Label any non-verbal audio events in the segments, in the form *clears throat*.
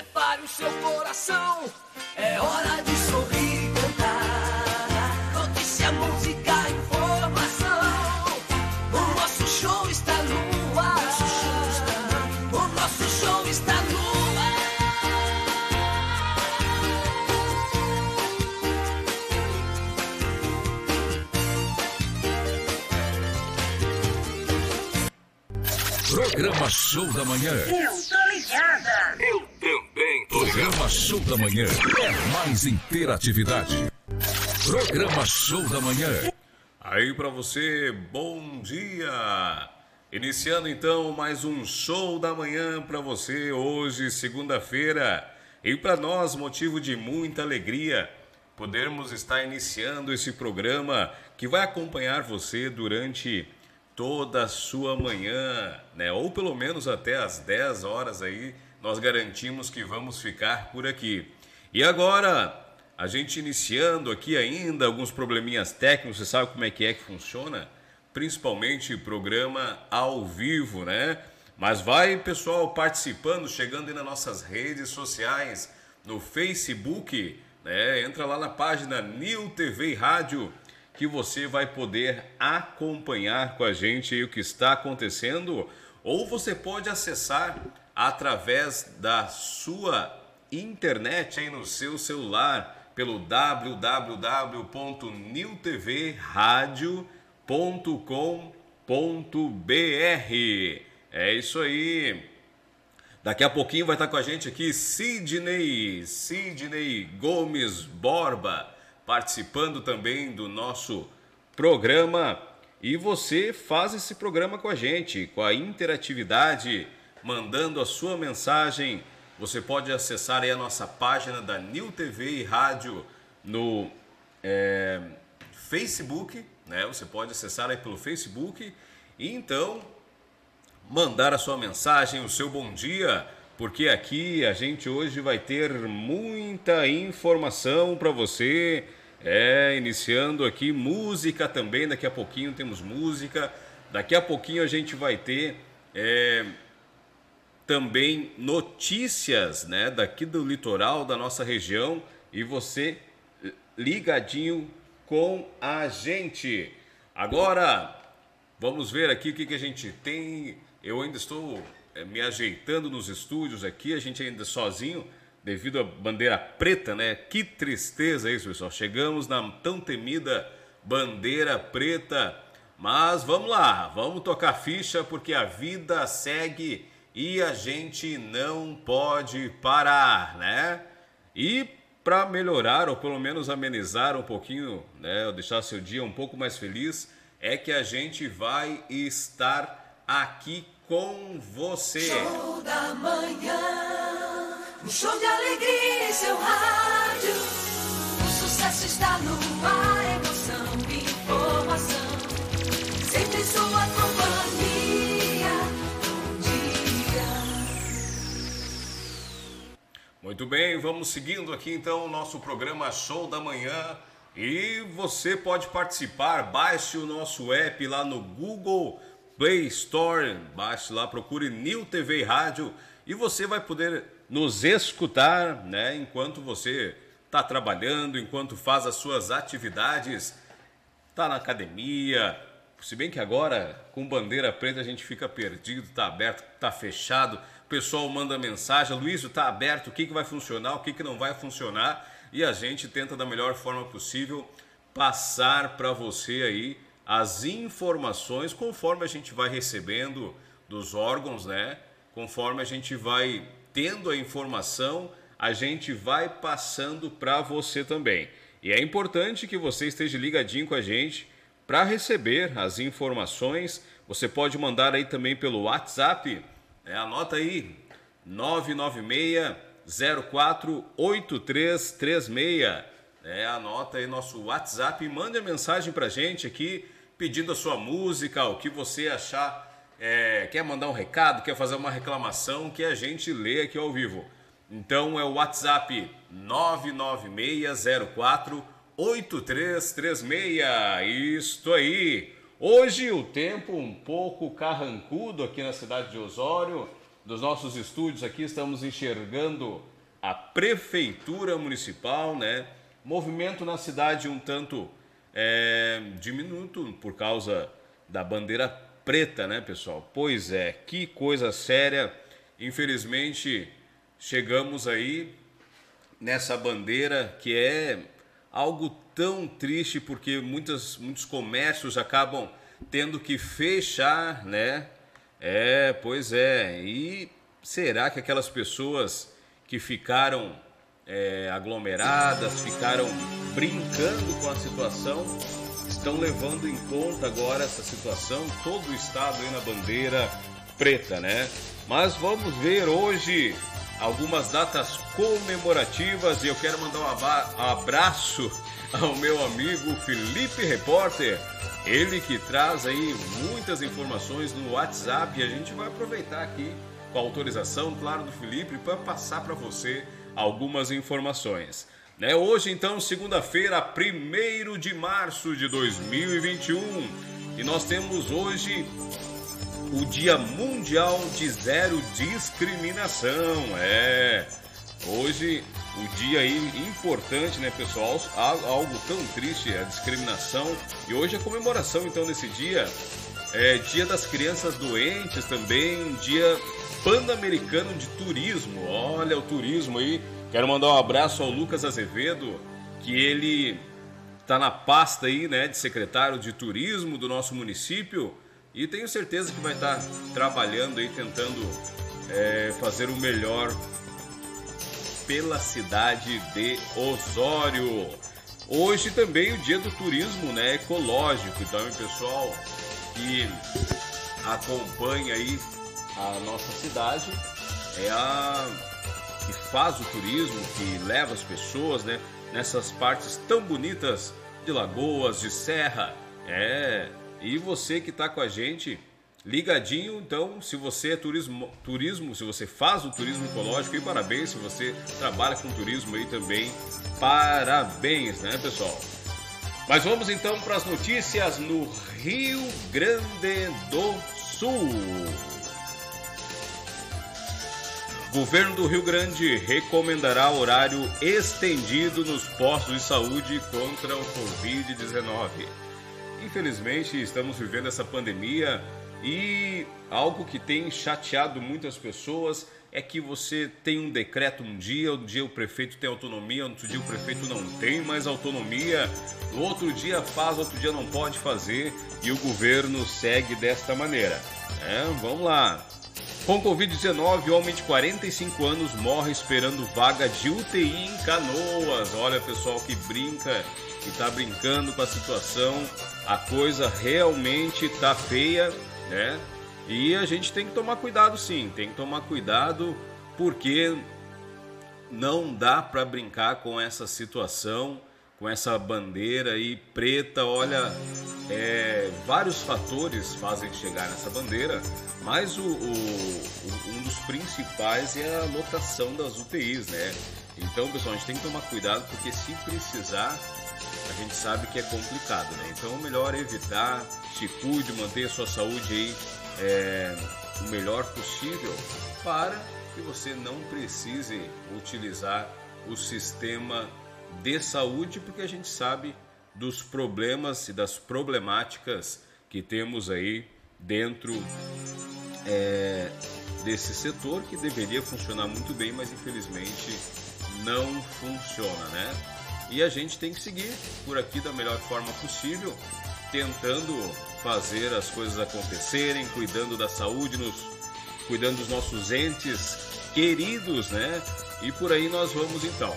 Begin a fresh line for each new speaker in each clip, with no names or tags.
Prepare o seu coração, é hora de sorrir e cantar. Notícia, música, informação. O nosso show está no ar. O nosso show está no ar.
Programa Show da Manhã. Programa Show da Manhã. É mais interatividade. Programa Show da Manhã.
Aí pra você, bom dia! Iniciando então mais um show da manhã pra você hoje, segunda-feira. E para nós, motivo de muita alegria podermos estar iniciando esse programa que vai acompanhar você durante toda a sua manhã, né? Ou pelo menos até as 10 horas aí, nós garantimos que vamos ficar por aqui. E agora, a gente iniciando aqui ainda alguns probleminhas técnicos, você sabe como é que é que funciona? Principalmente programa ao vivo, né? Mas vai, pessoal, participando, chegando aí nas nossas redes sociais, no Facebook, né? Entra lá na página New TV Rádio, que você vai poder acompanhar com a gente o que está acontecendo, ou você pode acessar através da sua internet aí no seu celular pelo www.newtvradio.com.br. É isso aí. Daqui a pouquinho vai estar com a gente aqui Sidney, Sidney Gomes Borba, participando também do nosso programa. E você faz esse programa com a gente, com a interatividade, mandando a sua mensagem. Você pode acessar aí a nossa página da New TV e Rádio no é, Facebook, né? Você pode acessar aí pelo Facebook e então mandar a sua mensagem, o seu bom dia, porque aqui a gente hoje vai ter muita informação para você. É, iniciando aqui música também, daqui a pouquinho temos música. Daqui a pouquinho a gente vai ter é, também notícias, né, daqui do litoral da nossa região e você ligadinho com a gente. Agora, vamos ver aqui o que, que a gente tem. Eu ainda estou é, me ajeitando nos estúdios aqui, a gente ainda sozinho, devido à bandeira preta, né? Que tristeza isso, pessoal. Chegamos na tão temida bandeira preta. Mas vamos lá, vamos tocar ficha porque a vida segue e a gente não pode parar, né? E para melhorar ou pelo menos amenizar um pouquinho, né, ou deixar seu dia um pouco mais feliz, é que a gente vai estar aqui com você.
Show da manhã, um show de alegria em seu rádio. O sucesso está no
Muito bem, vamos seguindo aqui então o nosso programa Show da Manhã. E você pode participar, baixe o nosso app lá no Google Play Store, baixe lá, procure New TV Rádio e você vai poder nos escutar, né, enquanto você está trabalhando, enquanto faz as suas atividades, está na academia. Se bem que agora com bandeira preta a gente fica perdido, está aberto, está fechado. Pessoal manda mensagem, Luiz, está aberto, o que, que vai funcionar, o que, que não vai funcionar e a gente tenta da melhor forma possível passar para você aí as informações conforme a gente vai recebendo dos órgãos, né? Conforme a gente vai tendo a informação, a gente vai passando para você também. E é importante que você esteja ligadinho com a gente para receber as informações. Você pode mandar aí também pelo WhatsApp, né? anota aí 996 048336. É, anota aí nosso WhatsApp e mande a mensagem pra gente aqui, pedindo a sua música, o que você achar. É, quer mandar um recado, quer fazer uma reclamação, que a gente lê aqui ao vivo. Então é o WhatsApp 99604 8336. Isto aí. Hoje o tempo um pouco carrancudo aqui na cidade de Osório. dos nossos estúdios aqui, estamos enxergando a prefeitura municipal, né? Movimento na cidade um tanto é, diminuto por causa da bandeira preta, né, pessoal? Pois é, que coisa séria. Infelizmente, chegamos aí nessa bandeira que é algo tão triste porque muitas, muitos comércios acabam tendo que fechar, né? É, pois é. E será que aquelas pessoas que ficaram é, aglomeradas, ficaram brincando com a situação, estão levando em conta agora essa situação, todo o estado aí na bandeira preta, né? Mas vamos ver hoje algumas datas comemorativas e eu quero mandar um abraço *laughs* ao meu amigo Felipe Repórter, ele que traz aí muitas informações no WhatsApp e a gente vai aproveitar aqui com a autorização, claro, do Felipe para passar para você algumas informações. Né? Hoje, então, segunda-feira, 1 de março de 2021, e nós temos hoje o Dia Mundial de Zero Discriminação. É, hoje o dia aí importante, né, pessoal? Algo tão triste, a discriminação. E hoje a comemoração, então, nesse dia. É Dia das Crianças Doentes também, Dia Pan-Americano de Turismo. Olha o turismo aí. Quero mandar um abraço ao Lucas Azevedo, que ele está na pasta aí, né, de secretário de turismo do nosso município e tenho certeza que vai estar tá trabalhando aí, tentando é, fazer o melhor pela cidade de Osório. Hoje também o dia do turismo né, ecológico, então pessoal que acompanha aí a nossa cidade é a que faz o turismo, que leva as pessoas, né, nessas partes tão bonitas de lagoas, de serra. É, e você que está com a gente ligadinho, então, se você é turismo, turismo, se você faz o turismo ecológico, e parabéns, se você trabalha com turismo aí também, parabéns, né, pessoal? Mas vamos então para as notícias no Rio Grande do Sul. Governo do Rio Grande recomendará horário estendido nos postos de saúde contra o Covid-19. Infelizmente, estamos vivendo essa pandemia e algo que tem chateado muitas pessoas é que você tem um decreto um dia, um dia o prefeito tem autonomia, outro dia o prefeito não tem mais autonomia, no outro dia faz, outro dia não pode fazer e o governo segue desta maneira. É, vamos lá. Com Covid-19, homem de 45 anos morre esperando vaga de UTI em Canoas. Olha, pessoal que brinca, que está brincando com a situação. A coisa realmente tá feia, né? E a gente tem que tomar cuidado, sim. Tem que tomar cuidado porque não dá para brincar com essa situação com essa bandeira aí preta. Olha, é, vários fatores fazem chegar nessa bandeira, mas o, o, um dos principais é a lotação das UTIs, né? Então, pessoal, a gente tem que tomar cuidado porque se precisar, a gente sabe que é complicado, né? Então, o melhor é evitar, se cuide, manter a sua saúde aí é, o melhor possível para que você não precise utilizar o sistema de saúde, porque a gente sabe dos problemas e das problemáticas que temos aí dentro é, desse setor que deveria funcionar muito bem, mas infelizmente não funciona, né? E a gente tem que seguir por aqui da melhor forma possível, tentando fazer as coisas acontecerem, cuidando da saúde, nos, cuidando dos nossos entes queridos, né? E por aí nós vamos então.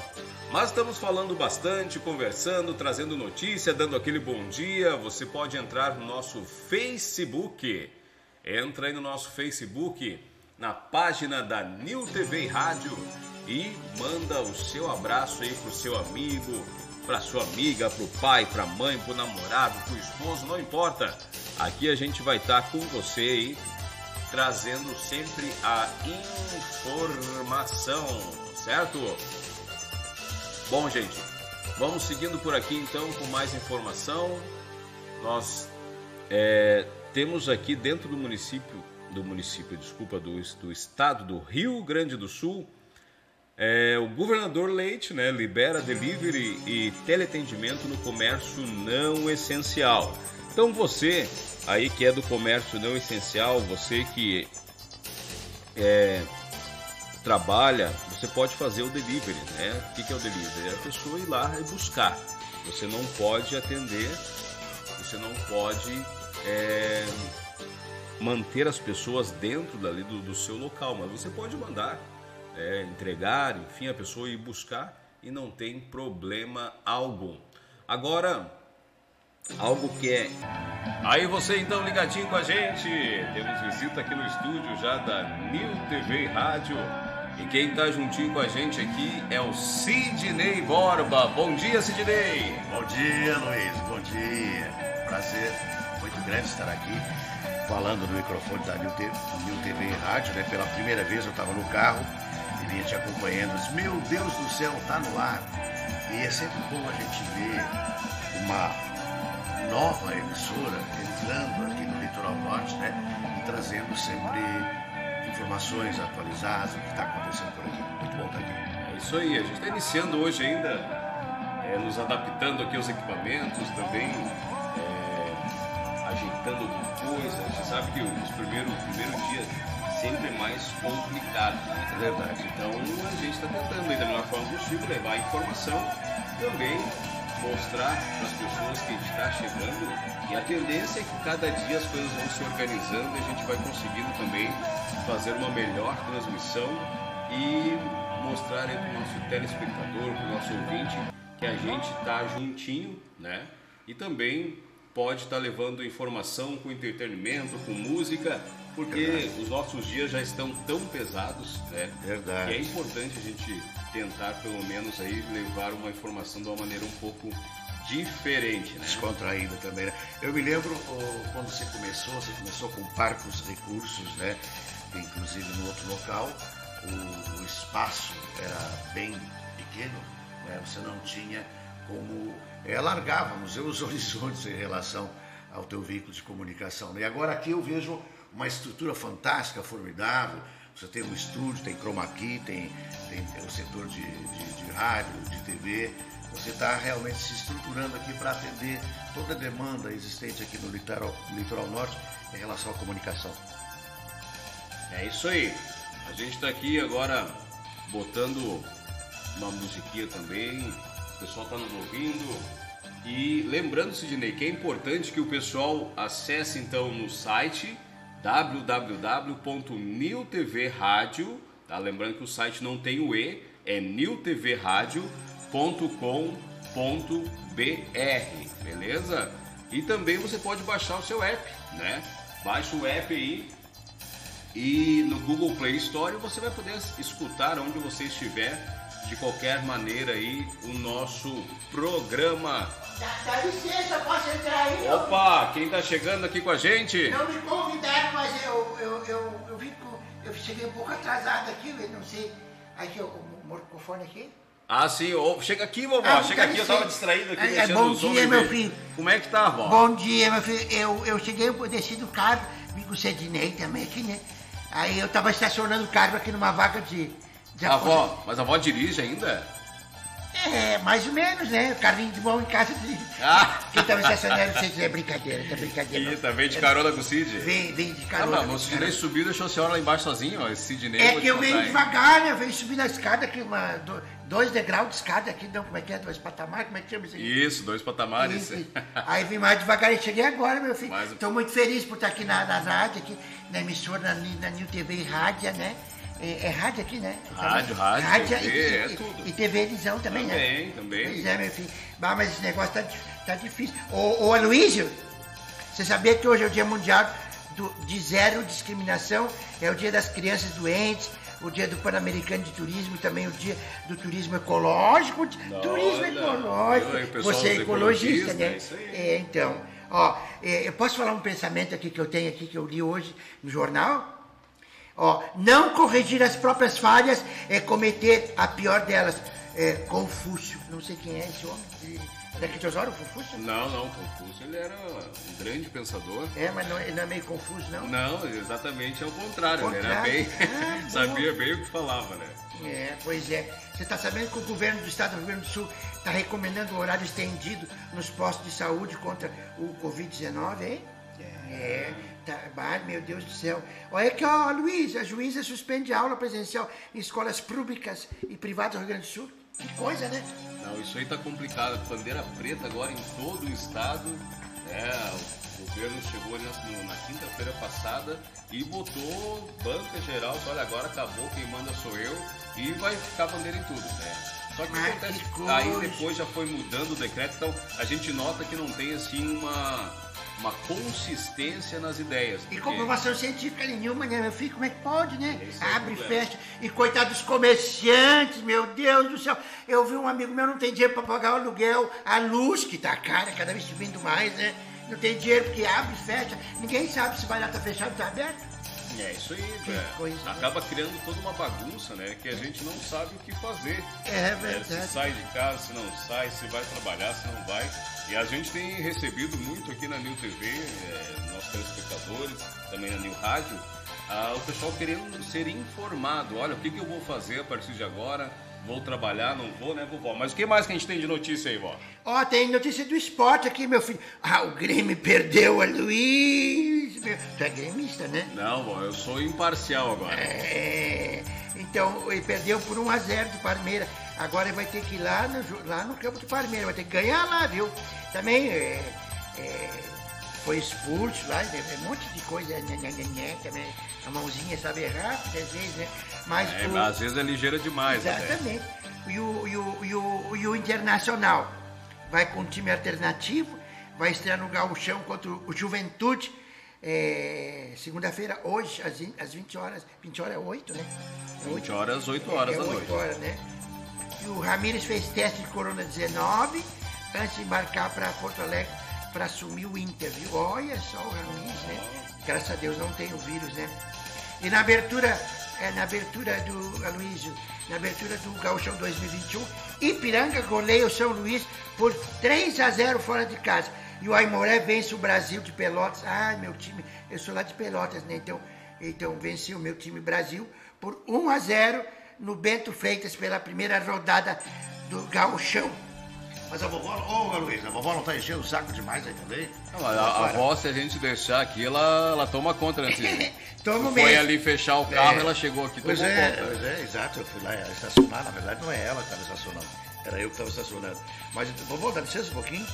Mas estamos falando bastante, conversando, trazendo notícia, dando aquele bom dia. Você pode entrar no nosso Facebook. Entra aí no nosso Facebook, na página da New TV Rádio e manda o seu abraço aí pro seu amigo, pra sua amiga, pro pai, pra mãe, pro namorado, pro esposo, não importa. Aqui a gente vai estar tá com você aí, trazendo sempre a informação, certo? Bom, gente, vamos seguindo por aqui então com mais informação. Nós é, temos aqui dentro do município do município, desculpa, do, do estado do Rio Grande do Sul, é, o governador Leite né, libera delivery e teleatendimento no comércio não essencial. Então você aí que é do comércio não essencial, você que é, trabalha, você pode fazer o delivery, né? O que é o delivery? É a pessoa ir lá e buscar. Você não pode atender, você não pode é, manter as pessoas dentro dali do, do seu local, mas você pode mandar é, entregar, enfim, a pessoa ir buscar e não tem problema algum. Agora, algo que é. Aí você então ligadinho com a gente. Temos visita aqui no estúdio já da New TV Rádio. E quem está juntinho com a gente aqui é o Sidney Borba. Bom dia, Sidney.
Bom dia, Luiz. Bom dia. Prazer muito grande estar aqui falando no microfone da New TV, New TV Rádio. Né? Pela primeira vez eu estava no carro vinha te acompanhando. Meu Deus do céu, tá no ar. E é sempre bom a gente ver uma nova emissora entrando aqui no litoral norte, né? E trazendo sempre informações atualizadas, o que está acontecendo por aqui. Muito bom estar aqui.
É isso aí, a gente está iniciando hoje ainda, é, nos adaptando aqui aos equipamentos, também é, ajeitando alguma coisa. A gente sabe que os primeiros, primeiros dias sempre mais complicado. Né?
É verdade.
Então a gente está tentando aí da melhor forma possível levar informação, também mostrar para as pessoas que a gente está chegando e a tendência é que cada dia as coisas vão se organizando e a gente vai conseguindo também fazer uma melhor transmissão e mostrar para o nosso telespectador, para o nosso ouvinte, que a gente está juntinho, né? E também pode estar tá levando informação com entretenimento, com música porque Verdade. os nossos dias já estão tão pesados, né?
Verdade.
Que é importante a gente tentar, pelo menos, aí levar uma informação de uma maneira um pouco diferente, né?
Descontraída também, né? Eu me lembro oh, quando você começou, você começou com Parcos Recursos, né? Inclusive no outro local, o, o espaço era bem pequeno, né? Você não tinha como... É, largávamos os horizontes em relação ao teu veículo de comunicação. Né? E agora aqui eu vejo uma estrutura fantástica, formidável. Você tem um estúdio, tem chroma key, tem, tem, tem o setor de, de, de rádio, de TV. Você está realmente se estruturando aqui para atender toda a demanda existente aqui no litoral, litoral norte em relação à comunicação.
É isso aí. A gente está aqui agora botando uma musiquinha também. O pessoal está nos ouvindo. E lembrando, Sidney, que é importante que o pessoal acesse então no site www.newtvradio, tá? Lembrando que o site não tem o E, é newtvradio.com.br, beleza? E também você pode baixar o seu app, né? Baixa o app aí e no Google Play Store você vai poder escutar onde você estiver de qualquer maneira aí o nosso programa
Dá, dá licença, posso entrar aí?
Opa, quem tá chegando aqui com a gente?
Não me convidaram, mas eu, eu, eu, eu, vim com, eu cheguei um pouco atrasado aqui, eu não sei. Aqui, o, o microfone aqui.
Ah, sim. Oh, chega aqui, vovó. Ah, chega aqui, eu tava distraído aqui.
É, bom dia, meu filho.
Como é que tá, vó?
Bom dia, meu filho. Eu, eu cheguei, eu desci do carro, vim com o Sedinei também aqui, né? Aí eu tava estacionando o carro aqui numa vaga de...
a avó, mas a avó dirige ainda?
É, mais ou menos, né? O carrinho de mão em casa de. Ah. Quem tá me estacionando, vocês é brincadeira, é brincadeira.
Eita, vem de carona com o Cid?
Vem, vem de carona.
Ah, mas o Sidney subiu e deixou a senhora lá embaixo sozinho, ó. Esse Sidney.
É que eu venho devagar, né? Eu venho subindo a escada aqui, uma, dois degraus de escada aqui, não, como é que é? Dois patamares, como é que chama isso
aí? Isso, dois patamares. Isso.
aí vim mais devagar e cheguei agora, meu filho. Estou muito feliz por estar aqui na, na rádio, aqui, na emissora, na, na New TV Rádio, né? É, é, rádio aqui, né?
Rádio, rádio, rádio TV,
e,
é tudo.
E, TV também,
também
né?
Também, também.
É, meu filho. Bah, mas esse negócio tá, tá difícil. Ô, ô Aloysio, você sabia que hoje é o Dia Mundial do, de Zero Discriminação? É o Dia das Crianças Doentes, o Dia do Pan-Americano de Turismo, também o Dia do Turismo Ecológico. Não, turismo Ecológico. você é ecologista, né? É, então. Ó, é, eu posso falar um pensamento aqui que eu tenho aqui, que eu li hoje no jornal? Ó, não corrigir as próprias falhas é cometer a pior delas. é, Confúcio. Não sei quem é esse homem. Ele- É daqui de Osório, Confúcio?
Não, não, Confúcio ele era um grande pensador.
É, mas não, ele não é meio confuso, não?
Não, exatamente ao contrário, ele era
Contrário.
bem.
Ah, *laughs*
sabia bem o que falava, né?
É, pois é. Você está sabendo que o governo do estado do Rio Grande do Sul está recomendando o horário estendido nos postos de saúde contra o Covid-19, hein? É, tá, meu Deus do céu. Olha aqui, ó, Luiz, a juíza suspende a aula presencial em escolas públicas e privadas do Rio Grande do Sul. Que coisa, né?
Não, isso aí tá complicado. Bandeira preta agora em todo o estado. É, o governo chegou ali na, na quinta-feira passada e botou banca geral. Olha, agora acabou, quem manda sou eu. E vai ficar bandeira em tudo, né? Só que acontece,
que
aí depois já foi mudando o decreto, então a gente nota que não tem assim uma, uma consistência nas ideias.
E
porque-
comprovação científica nenhuma, né, meu filho? Como é que pode, né?
Esse é
Abre
problema.
fecha. E coitado dos comerciantes, meu Deus do céu. Eu vi um amigo meu não tem dinheiro para pagar o aluguel, a luz que tá cara, cada vez subindo mais, né? Não tem dinheiro porque abre e fecha. Ninguém sabe se vai lá tá fechado ou tá aberto.
É isso aí, é.
né?
Acaba criando toda uma bagunça, né? Que a gente não sabe o que fazer.
É
É,
verdade.
se sai de casa, se não sai, se vai trabalhar, se não vai. E a gente tem recebido muito aqui na New TV, é, nossos telespectadores, também na New Rádio, ah, o pessoal querendo ser informado. Olha, o que, que eu vou fazer a partir de agora? Vou trabalhar, não vou, né, vovó? Mas o que mais que a gente tem de notícia aí, vó?
Ó, tem notícia do esporte aqui, meu filho. Ah, o Grêmio perdeu a Luiz. Meu... Tu é gremista, né?
Não, vó, eu sou imparcial agora.
É, então, ele perdeu por 1 a 0 do Parmeira. Agora ele vai ter que ir lá no, lá no campo do Parmeira, vai ter que ganhar lá, viu? Também é, é, foi expulso lá, é, é um monte de coisa, né, né, né, né, também. A mãozinha sabe errar, às vezes, né? Mas
É,
o-
às vezes é ligeira demais, até.
Exatamente. E o, e, o, e, o, e o Internacional vai com um time alternativo, vai estrear no Gauchão contra o Juventude, é, segunda-feira, hoje, às, vin- às 20 horas. 20 horas é 8, né? É
20 horas, 8 horas
é,
da
8
noite.
horas, né? E o Ramírez fez teste de Corona-19 antes de embarcar para Porto Alegre para assumir o Inter, viu? Olha só o Ramírez, né? Graças a Deus não tem o vírus, né? E na abertura, é, na abertura do Aloysio, na abertura do Gauchão 2021, Ipiranga goleia o São Luís por 3 a 0 fora de casa. E o Aimoré vence o Brasil de Pelotas. Ai, meu time, eu sou lá de Pelotas, né? Então, então venceu o meu time Brasil por 1 a 0 no Bento Freitas pela primeira rodada do Gauchão.
Mas a vovó, ô Luiz, a vovó não tá enchendo o saco demais aí também?
Não, a, a avó, se a gente deixar aqui, ela, ela toma conta, né? *laughs*
Toma
Foi
mesmo.
ali fechar o carro,
É.
ela chegou aqui,
Pois
tomou
é,
conta.
pois é, exato. Eu fui lá estacionar, na verdade não é ela que estava estacionando, era eu que estava estacionando. Mas, vovó, dá licença um pouquinho?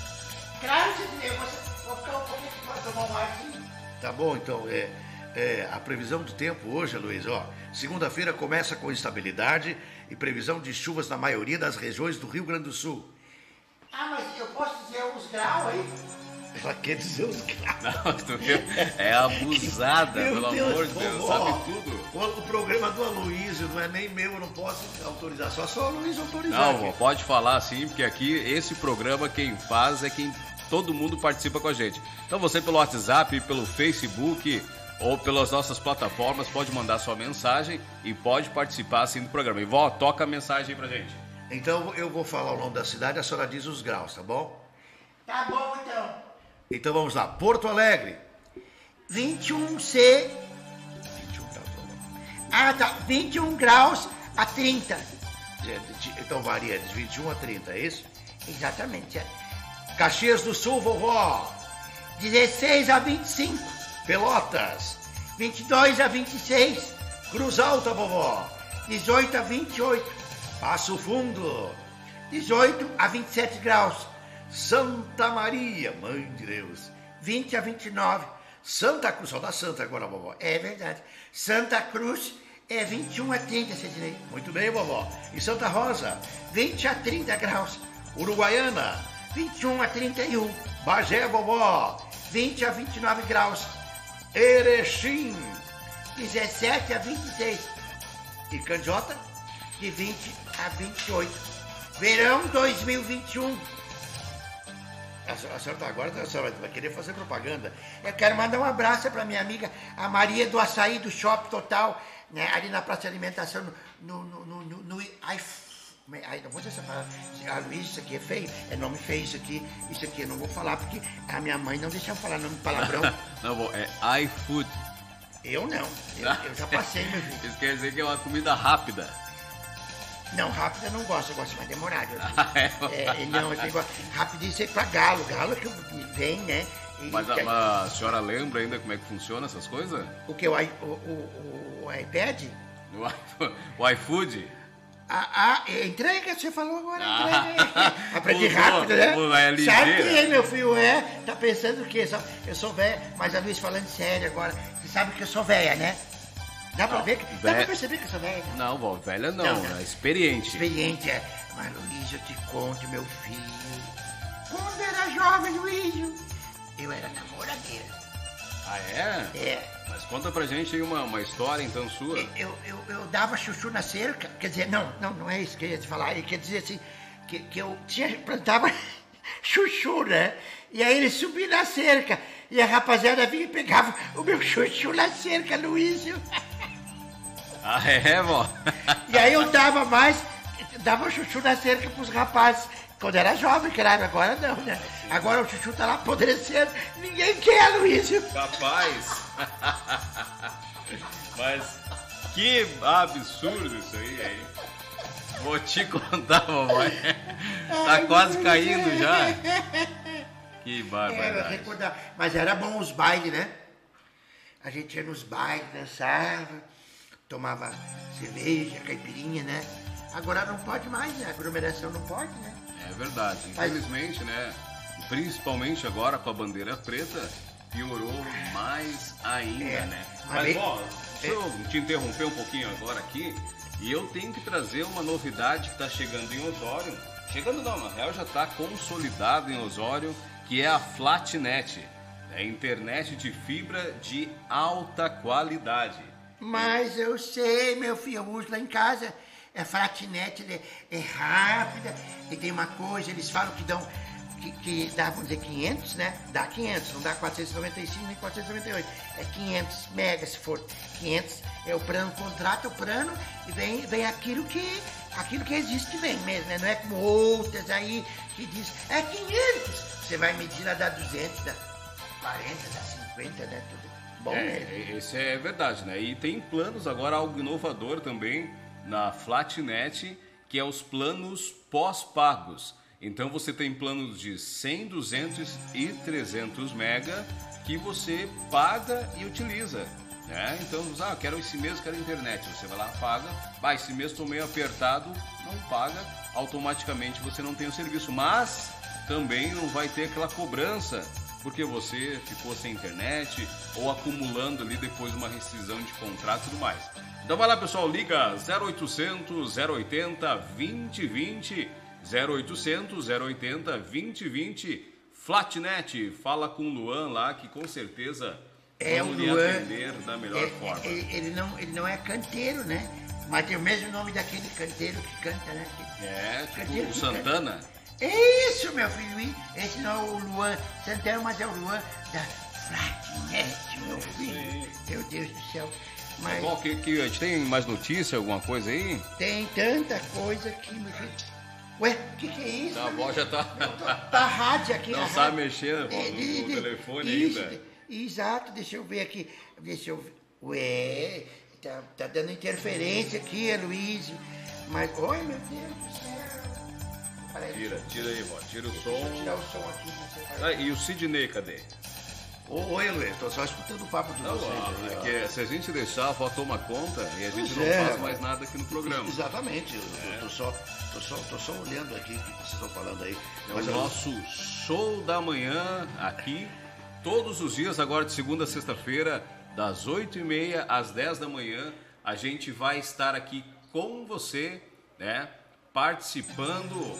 Claro, eu vou, vou ficar um pouquinho para tomar um arzinho.
Tá bom, então, é, é, a previsão do tempo hoje, Luiz, ó, segunda-feira começa com estabilidade e previsão de chuvas na maioria das regiões do Rio Grande do Sul.
Ah, mas eu posso dizer uns graus aí?
Ela quer dizer os graus.
Não, tu viu? É abusada,
Meu
pelo
Deus,
amor de Deus,
vovó,
sabe tudo.
O, o programa do Aloysio não é nem meu, eu não posso autorizar, só só o Luiz autorizar.
Não,
aqui.
vó, pode falar assim, porque aqui esse programa quem faz é quem todo mundo participa com a gente. Então você pelo WhatsApp, pelo Facebook ou pelas nossas plataformas pode mandar sua mensagem e pode participar assim do programa. E vó, toca a mensagem aí pra gente.
Então eu vou falar o nome da cidade, a senhora diz os graus, tá bom?
Tá bom, então.
Então vamos lá, Porto Alegre.
21C.
21 graus.
Ah, tá. 21 graus a 30.
É, de- Então varia de 21 a 30, é isso?
Exatamente. é.
Caxias do Sul, vovó.
16 a 25.
Pelotas.
22 a 26.
Cruz Alta, vovó.
18 a 28.
Passo Fundo.
18 a 27 graus.
Santa Maria, Mãe de Deus.
20 a 29.
Santa Cruz, só da Santa agora, vovó.
É verdade. Santa Cruz é 21 a 30, Sidney.
Muito bem, vovó. E Santa Rosa.
20 a 30 graus.
Uruguaiana.
21 a 31.
Bagé, vovó.
20 a 29 graus.
Erechim.
17 a 26.
E Candiota?
De 20 a 28. Verão 2021.
A senhora, a senhora tá agora a senhora vai querer fazer propaganda.
Eu quero mandar um abraço para minha amiga, a Maria do Açaí do Shopping Total, né, ali na Praça de Alimentação, no, no, no, no, no, ai, é- Ai, não vou dizer essa palavra. Ah, Luiz, isso aqui é feio. É nome feio isso aqui. Isso aqui eu não vou falar porque a minha mãe não deixa eu falar nome palavrão. *laughs*
Não, bom, é iFood.
eu não. Eu, eu já passei, meu filho. *laughs*
Isso quer dizer que é uma comida rápida.
Não, rápido eu não gosto, eu gosto mais demorado. *laughs*
é?
É, não, eu gosto. Rápido isso é pra galo. Galo que vem, né? E
Mas a,
que-
mas a senhora lembra ainda como é que funciona essas coisas?
O que? O, o, o, o iPad?
IFo- *laughs* o iFood?
Ah, ah, é entrega, você falou agora,
Ah,
entrega. *laughs* Aprendi
usou,
rápido, né?
é.
Sabe que meu filho é? Tá pensando o quê? Eu sou velha, mas a Luiz falando sério agora, você sabe que eu sou velha, né? Dá pra ver? que- Dá pra perceber que eu sou velha? né?
Não, vó, velha não,
Não, não.
é experiente.
Experiente, é. Mas, Luiz, eu te conto, meu filho. Quando era jovem, Luiz, eu era namoradeira.
Ah, é?
É.
Mas conta pra gente aí uma, uma história então sua.
Eu, eu, eu dava chuchu na cerca. Quer dizer, não, não, não é isso que eu ia te falar. Ele quer dizer assim, que, que eu tinha, *laughs* plantava chuchu, né? E aí ele subia na cerca. E a rapaziada vinha e pegava o meu *laughs* chuchu na cerca, Luísio. *laughs*
Ah, é, vó?
E aí eu dava mais, dava chuchu na cerca pros rapazes. Quando era jovem, claro, agora não, né? Agora o chuchu tá lá apodrecendo. Ninguém quer, Luísio.
Capaz. *laughs* Mas que absurdo isso aí, aí. Vou te contar, mamãe. Tá quase caindo já. Que
É,
barbaridade.
Mas era bom os bailes, né? A gente ia nos bailes, dançava, tomava cerveja, caipirinha, né? Agora não pode mais, né? A aglomeração não pode, né?
É verdade. Infelizmente, né? Principalmente agora com a bandeira preta, piorou mais ainda,
É.
né?
Mas
ó, deixa eu te interromper um pouquinho agora aqui. E eu tenho que trazer uma novidade que está chegando em Osório. Chegando não, na real já está consolidado em Osório, que é a Flatnet. É internet de fibra de alta qualidade.
Mas eu sei, meu filho, eu uso lá em casa. É fratinete, ele é, é rápida. E tem uma coisa, eles falam que dão. Que, que dá, vamos dizer, 500, né? Dá 500, não dá 495 nem 498. É 500 megas, se for 500. É o plano, contrata o plano e vem, vem aquilo que aquilo que existe que vem mesmo, né? Não é como outras aí que diz, é 500. Você vai medir, lá dá 200, dá 40, dá 50, né? Bom.
É, esse é verdade, né? E tem planos agora, algo inovador também na Flatnet, que é os planos pós-pagos. Então você tem planos de 100, 200 e 300 mega que você paga e utiliza. Né? Então, ah, quero esse mês, quero internet. Você vai lá, paga. Vai, esse mês estou meio apertado, não paga. Automaticamente você não tem o serviço. Mas também não vai ter aquela cobrança porque você ficou sem internet ou acumulando ali depois uma rescisão de contrato e tudo mais. Então vai lá, pessoal, liga 0800 080 2020 0800 080 2020 Flatnet, fala com o Luan lá que com certeza
É, o
lhe
Luan-
atender da melhor
É,
forma.
Ele, ele não, ele não é canteiro, né? Mas tem o mesmo nome daquele canteiro que canta, né? Que-
É, tipo
Canteiro
o Santana.
canta. É isso, meu filho. hein? Esse não é o Luan Santana, mas é o Luan da Flatnet, meu filho. Meu Deus do céu. Mas
Bom, que, que, a gente tem mais notícia, alguma coisa aí?
tem tanta coisa aqui, meu filho. Ué, o que, que é isso?
Tá, a avó já tá.
Tá rádio aqui.
Não sabe mexer
É,
no,
de-
telefone
isso,
ainda.
Exato, deixa eu ver aqui. Deixa eu ver. Ué, tá, tá dando interferência aqui, Aloysio. Mas, oi, meu Deus do céu. Peraí,
Tira, tira aí, vó. Tira o
deixa eu
som.
tirar o som aqui.
Ah, e o Sidney, cadê?
Oi, Luiz, tô só escutando o papo de
Não,
vocês
ó,
aí,
é
ó.
que se a gente deixar, a avó toma conta e a gente
Pois
não
é,
faz mais nada aqui no programa.
Exatamente, eu tô, tô só, tô, só, tô só olhando aqui o que vocês estão falando aí.
É
Mas
o
eu-
nosso show da manhã aqui, todos os dias, agora de segunda a sexta-feira, das 8h30 às 10 da manhã. A gente vai estar aqui com você, né? Participando,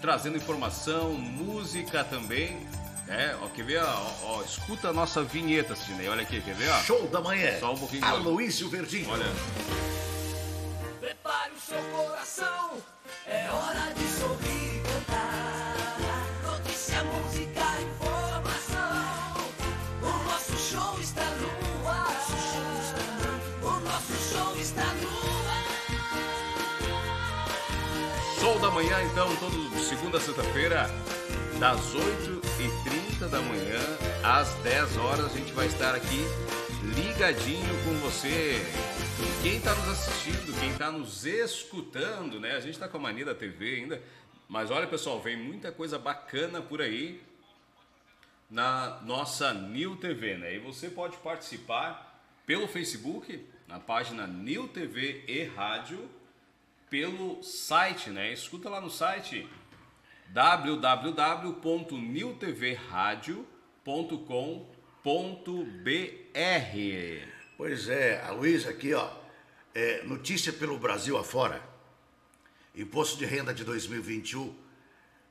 trazendo informação, música também. É, ó, quer ver? Ó, ó, escuta a nossa vinheta, Sidney. Olha aqui, quer ver? Ó?
Show da manhã.
Só um pouquinho
Aloysio Verdinho.
Olha.
Prepare o seu coração, é hora de sorrir e cantar.
Da manhã, então, todo segunda a sexta-feira, das 8h30 da manhã às 10 horas, a gente vai estar aqui ligadinho com você. Quem está nos assistindo, quem está nos escutando, né? A gente está com a mania da TV ainda. Mas olha, pessoal, vem muita coisa bacana por aí na nossa New TV, né? E você pode participar pelo Facebook, na página New TV e Rádio, pelo site, né? Escuta lá no site www.newtvradio.com.br.
Pois é, a Luísa aqui, ó, é, notícia pelo Brasil afora. Imposto de renda de 2021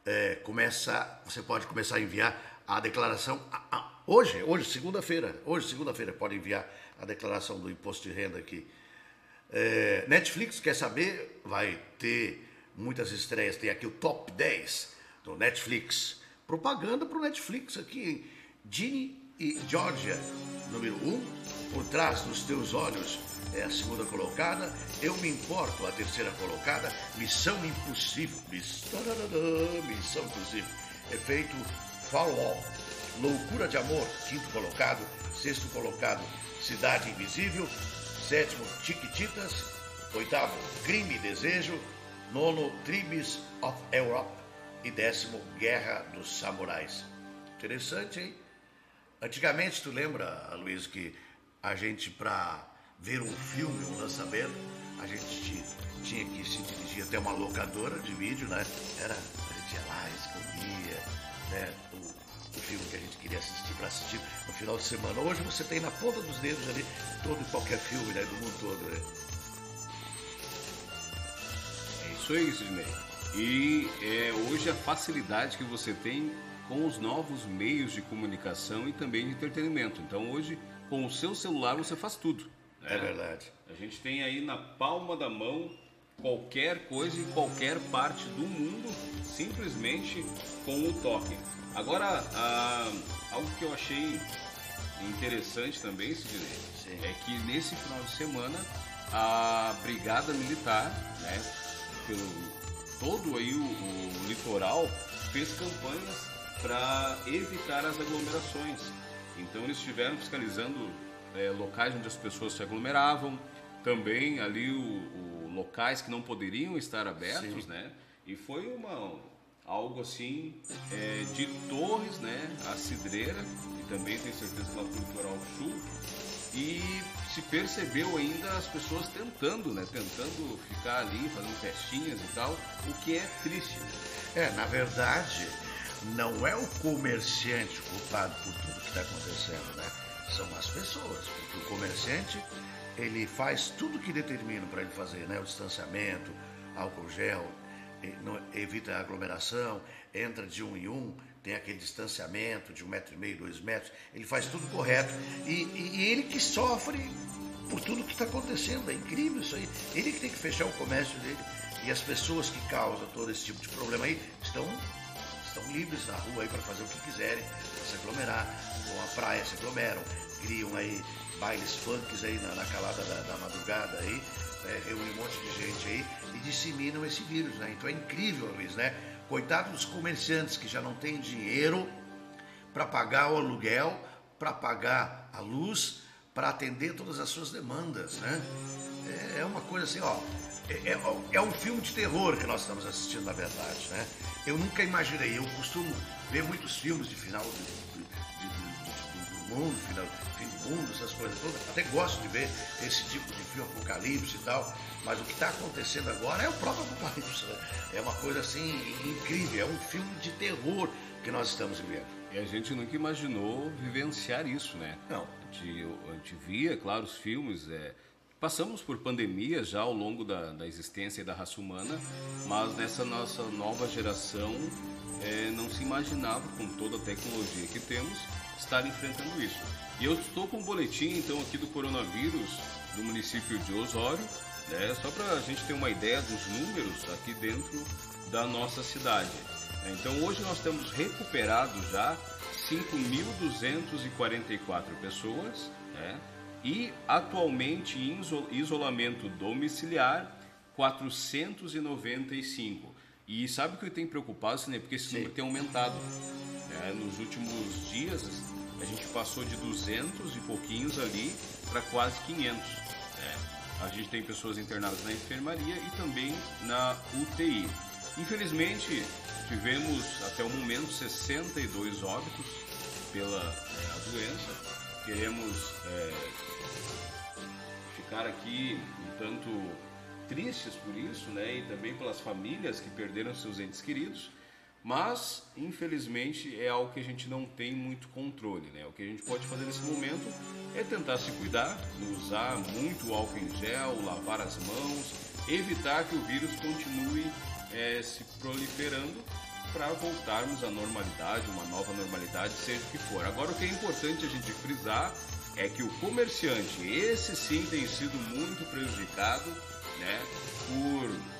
é, começa, você pode começar a enviar a declaração a- a- hoje, hoje, segunda-feira, hoje, segunda-feira, pode enviar a declaração do imposto de renda aqui. É, Netflix, quer saber? Vai ter muitas estreias. Tem aqui o top 10 do Netflix. Propaganda para o Netflix aqui, hein? Ginny e Georgia, número 1. Um, por trás dos teus olhos é a segunda colocada. Eu me importo, a terceira colocada. Missão Impossível. Miss... Tararara, Missão Impossível. Efeito Firewall. Loucura de Amor, quinto colocado. Sexto colocado, Cidade Invisível. Sétimo, Chiquititas. Oitavo, Crime e Desejo. Nono, Tribes of Europe. E décimo, Guerra dos Samurais. Interessante, hein? Antigamente, tu lembra, Luiz, que a gente, para ver um filme, um lançamento, a gente ti- tinha que se dirigir até uma locadora de vídeo, né? Era, a gente ia lá, escolhia, né? Filme que a gente queria assistir para assistir no final de semana. Hoje você tem na ponta dos dedos ali todo e qualquer filme, né? Do mundo todo, né?
É isso aí, Sidney. E é, hoje a facilidade que você tem com os novos meios de comunicação e também de entretenimento. Então hoje, com o seu celular, você faz tudo. né?
É verdade.
A gente tem aí na palma da mão qualquer coisa em qualquer parte do mundo, simplesmente com o toque. Agora, ah, algo que eu achei interessante também, Sidney,
Sim.
é que nesse final de semana a Brigada Militar, né, pelo todo aí o, o litoral, fez campanhas para evitar as aglomerações. Então eles estiveram fiscalizando eh, locais onde as pessoas se aglomeravam, também ali o, o locais que não poderiam estar abertos, né? E foi uma algo assim eh, de Torres, né, a Cidreira e também tenho certeza lá pro litoral sul e se percebeu ainda as pessoas tentando, né? Tentando ficar ali, fazendo festinhas e tal, o que é triste.
É, na verdade, não é o comerciante culpado por tudo que está acontecendo, né? São as pessoas, porque o comerciante ele faz tudo que determina para ele fazer, né? O distanciamento, álcool gel, evita a aglomeração, entra de um em um, tem aquele distanciamento de um metro e meio, dois metros, ele faz tudo correto. E, e- e ele que sofre por tudo que está acontecendo, é incrível isso aí. Ele que tem que fechar o comércio dele. E as pessoas que causam todo esse tipo de problema aí estão estão livres na rua aí para fazer o que quiserem, pra se aglomerar, vão à praia, se aglomeram, criam aí bailes funks aí na, na calada da, da madrugada aí, né, reúnem um monte de gente aí e disseminam esse vírus, né? Então é incrível, Luiz, né? Coitado dos comerciantes que já não têm dinheiro para pagar o aluguel, para pagar a luz, para atender todas as suas demandas, né? É, é uma coisa assim, ó. É, é- é um filme de terror que nós estamos assistindo, na verdade, né? Eu nunca imaginei, eu costumo ver muitos filmes de final do mundo, final, essas coisas todas. Até gosto de ver esse tipo de filme, apocalipse e tal. Mas o que está acontecendo agora é o próprio apocalipse. Né? É uma coisa assim incrível, é um filme de terror que nós estamos vivendo.
E a gente nunca imaginou vivenciar isso, né?
Não.
A gente, a gente via, claro, os filmes. é, passamos por pandemias já ao longo da, da existência da raça humana, mas nessa nossa nova geração é, não se imaginava, com toda a tecnologia que temos, estar enfrentando isso. E eu estou com um boletim, então, aqui do coronavírus do município de Osório, né? Só para a gente ter uma ideia dos números aqui dentro da nossa cidade. Então hoje nós temos recuperado já 5.244 pessoas né? e atualmente em iso- isolamento domiciliar 495. E sabe o que tem preocupado, né? Porque esse número tem aumentado. né? Nos últimos dias, a gente passou de 200 e pouquinhos ali para quase 500. né? A gente tem pessoas internadas na enfermaria e também na UTI. Infelizmente, tivemos até o momento 62 óbitos pela a doença. Queremos eh, ficar aqui um tanto tristes por isso, né? E também pelas famílias que perderam seus entes queridos. Mas, infelizmente, é algo que a gente não tem muito controle, né? O que a gente pode fazer nesse momento é tentar se cuidar, usar muito álcool em gel, lavar as mãos, evitar que o vírus continue eh, se proliferando para voltarmos à normalidade, uma nova normalidade, seja o que for. Agora, o que é importante a gente frisar é que o comerciante, esse sim tem sido muito prejudicado, né, por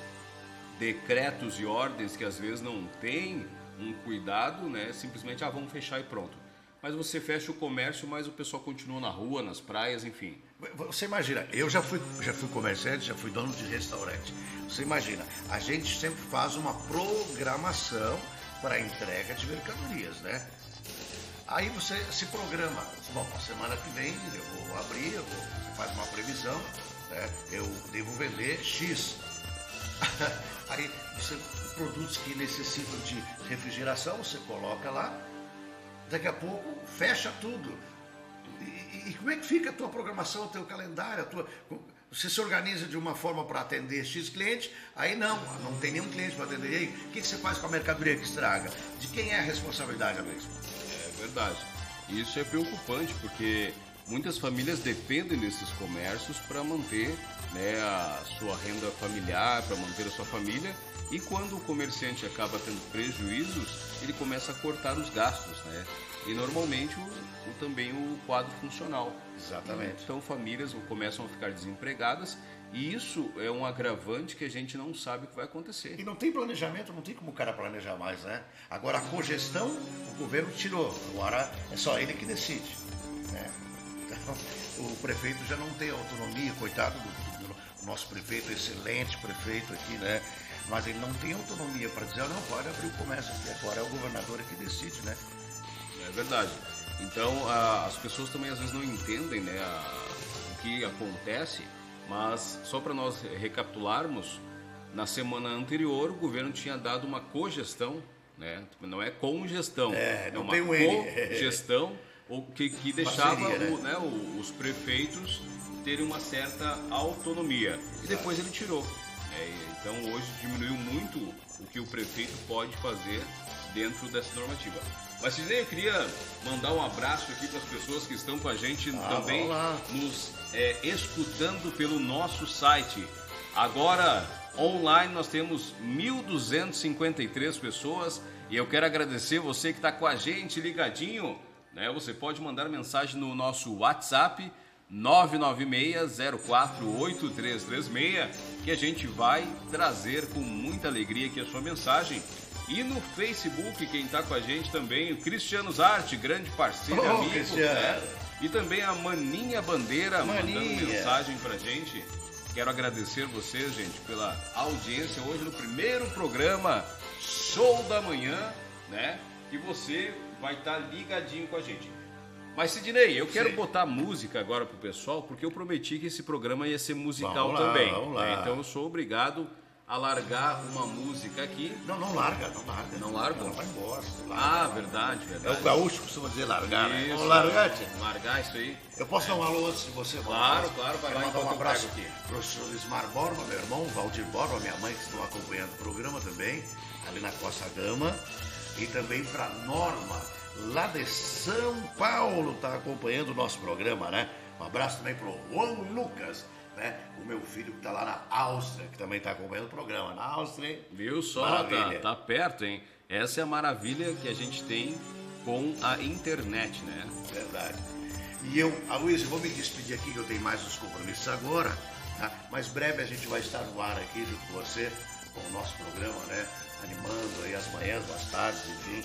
decretos e ordens que às vezes não tem um cuidado, né, simplesmente ah, vamos fechar e pronto. Mas você fecha o comércio, mas o pessoal continua na rua, nas praias, enfim.
Você imagina, eu já fui, já fui comerciante, já fui dono de restaurante. Você imagina, a gente sempre faz uma programação para entrega de mercadorias, né? Aí você se programa. Bom, semana que vem eu vou abrir, eu vou, você faz uma previsão, né? Eu devo vender X. *laughs* Aí você, produtos que necessitam de refrigeração, você coloca lá, daqui a pouco fecha tudo. E, e- como é que fica a tua programação, o teu calendário? A tua, você se organiza de uma forma para atender X cliente, aí não, não tem nenhum cliente para atender. E aí, o que, que você faz com a mercadoria que estraga? De quem é a responsabilidade, Luiz?
É verdade. Isso é preocupante porque muitas famílias dependem desses comércios para manter né, a sua renda familiar, para manter a sua família. E quando o comerciante acaba tendo prejuízos, ele começa a cortar os gastos, né? E normalmente o, o- também o quadro funcional.
Exatamente.
Então famílias começam a ficar desempregadas e isso é um agravante que a gente não sabe o que vai acontecer.
E não tem planejamento, não tem como o cara planejar mais, né? Agora a cogestão, o governo tirou. Agora é só ele que decide. né? Então, *laughs* o prefeito já não tem autonomia, coitado do, do- do nosso prefeito, excelente prefeito aqui, né? Mas ele não tem autonomia para dizer, "Ah, não, pode abrir o comércio aqui. Agora é o governador que decide, né?
É verdade. Então a- as pessoas também às vezes não entendem né, a- o que acontece, mas só para nós recapitularmos, na semana anterior o governo tinha dado uma cogestão, né, não é congestão,
É, não
uma
tem um
cogestão, o que, que deixava
Parceria, né?
o- né, o- os prefeitos terem uma certa autonomia. E depois ele tirou. e- então hoje diminuiu muito o que o prefeito pode fazer dentro dessa normativa. Mas Cisnei, eu queria mandar um abraço aqui para as pessoas que estão com a gente também
vamos lá.
nos é, escutando pelo nosso site. Agora, online, nós temos 1.253 pessoas e eu quero agradecer você que está com a gente ligadinho. Né? Você pode mandar mensagem no nosso WhatsApp 996-048336 que a gente vai trazer com muita alegria aqui a sua mensagem. E no Facebook, quem está com a gente também, o Cristiano Zarte, grande parceiro
Ô,
amigo.
Cristiano.
né? E também a Maninha Bandeira mandando
Maninha.
mensagem pra gente. Quero agradecer vocês, gente, pela audiência hoje no primeiro programa Show da Manhã, né? E você vai estar ligadinho com a gente. Mas Sidney, eu quero
Sim.
botar música agora pro pessoal, porque eu prometi que esse programa ia ser musical
lá,
também.
vamos lá.
né? Então eu sou obrigado a largar uma música aqui.
Não, não larga, não larga.
Não larga?
Não vai embora. não
Ah,
larga.
verdade,
É
verdade.
o gaúcho que costuma dizer largar, né?
Isso.
Vamos largar, tia.
Largar isso aí.
Eu posso dar um alô antes de você?
Claro, claro, vai lá
mandar um
eu
abraço
aqui.
senhor Ismar Borba, meu irmão, Valdir Borba, minha mãe que estão acompanhando o programa também, ali na Costa Gama. E também para Norma, lá de São Paulo, está acompanhando o nosso programa, né? Um abraço também para o Juan Lucas, né? O meu filho que está lá na Áustria, que também está acompanhando o programa. Na Áustria, hein?
Viu só? Tá, tá perto, hein? Essa é a maravilha que a gente tem com a internet, né?
Verdade. E eu, Aloysio, vou me despedir aqui, que eu tenho mais uns compromissos agora, tá? mas breve a gente vai estar no ar aqui junto com você, com o nosso programa, né? Animando aí as manhãs, as tardes, enfim,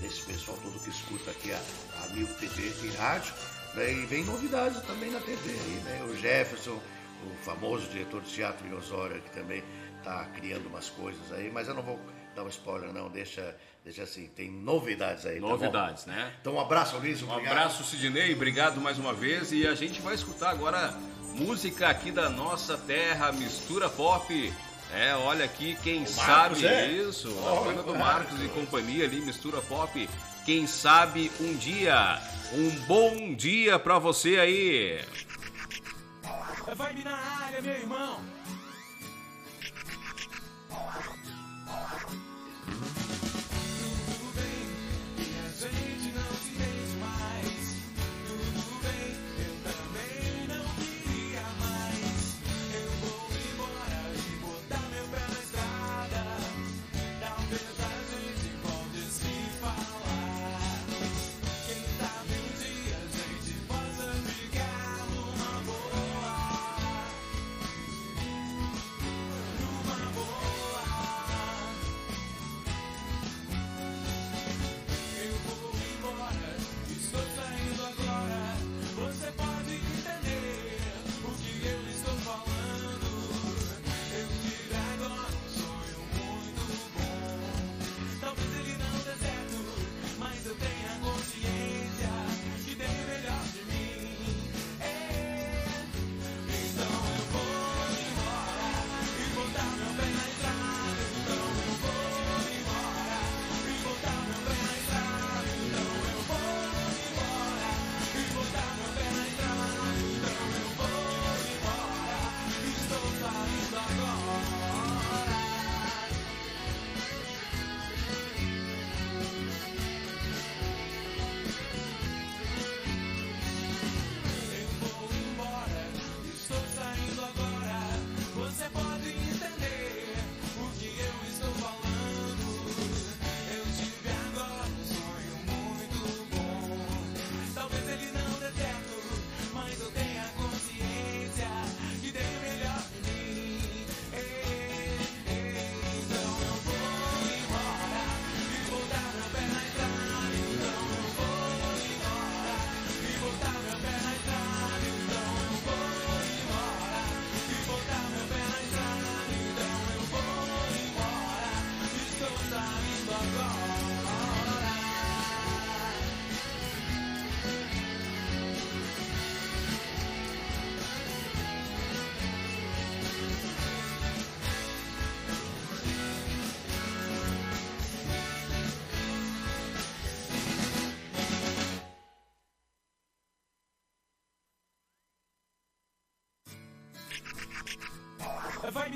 desse pessoal todo que escuta aqui a, a TV e rádio. Né? E vem novidades também na TV aí, né? O Jefferson, o famoso diretor de teatro em Osório, que também está criando umas coisas aí, mas eu não vou dar um spoiler, não, deixa, deixa assim, tem novidades aí. Tá
novidades, tá né?
Então um abraço, Luiz. Obrigado.
Um abraço, Sidney, obrigado mais uma vez. E a gente vai escutar agora música aqui da nossa terra, mistura pop. É, olha aqui, quem
Marcos,
sabe
é?
isso? A
oh,
banda do
Marcos
cara. e companhia ali, mistura pop. Quem sabe um dia. Um bom dia pra você aí.
Vai me na área, meu irmão.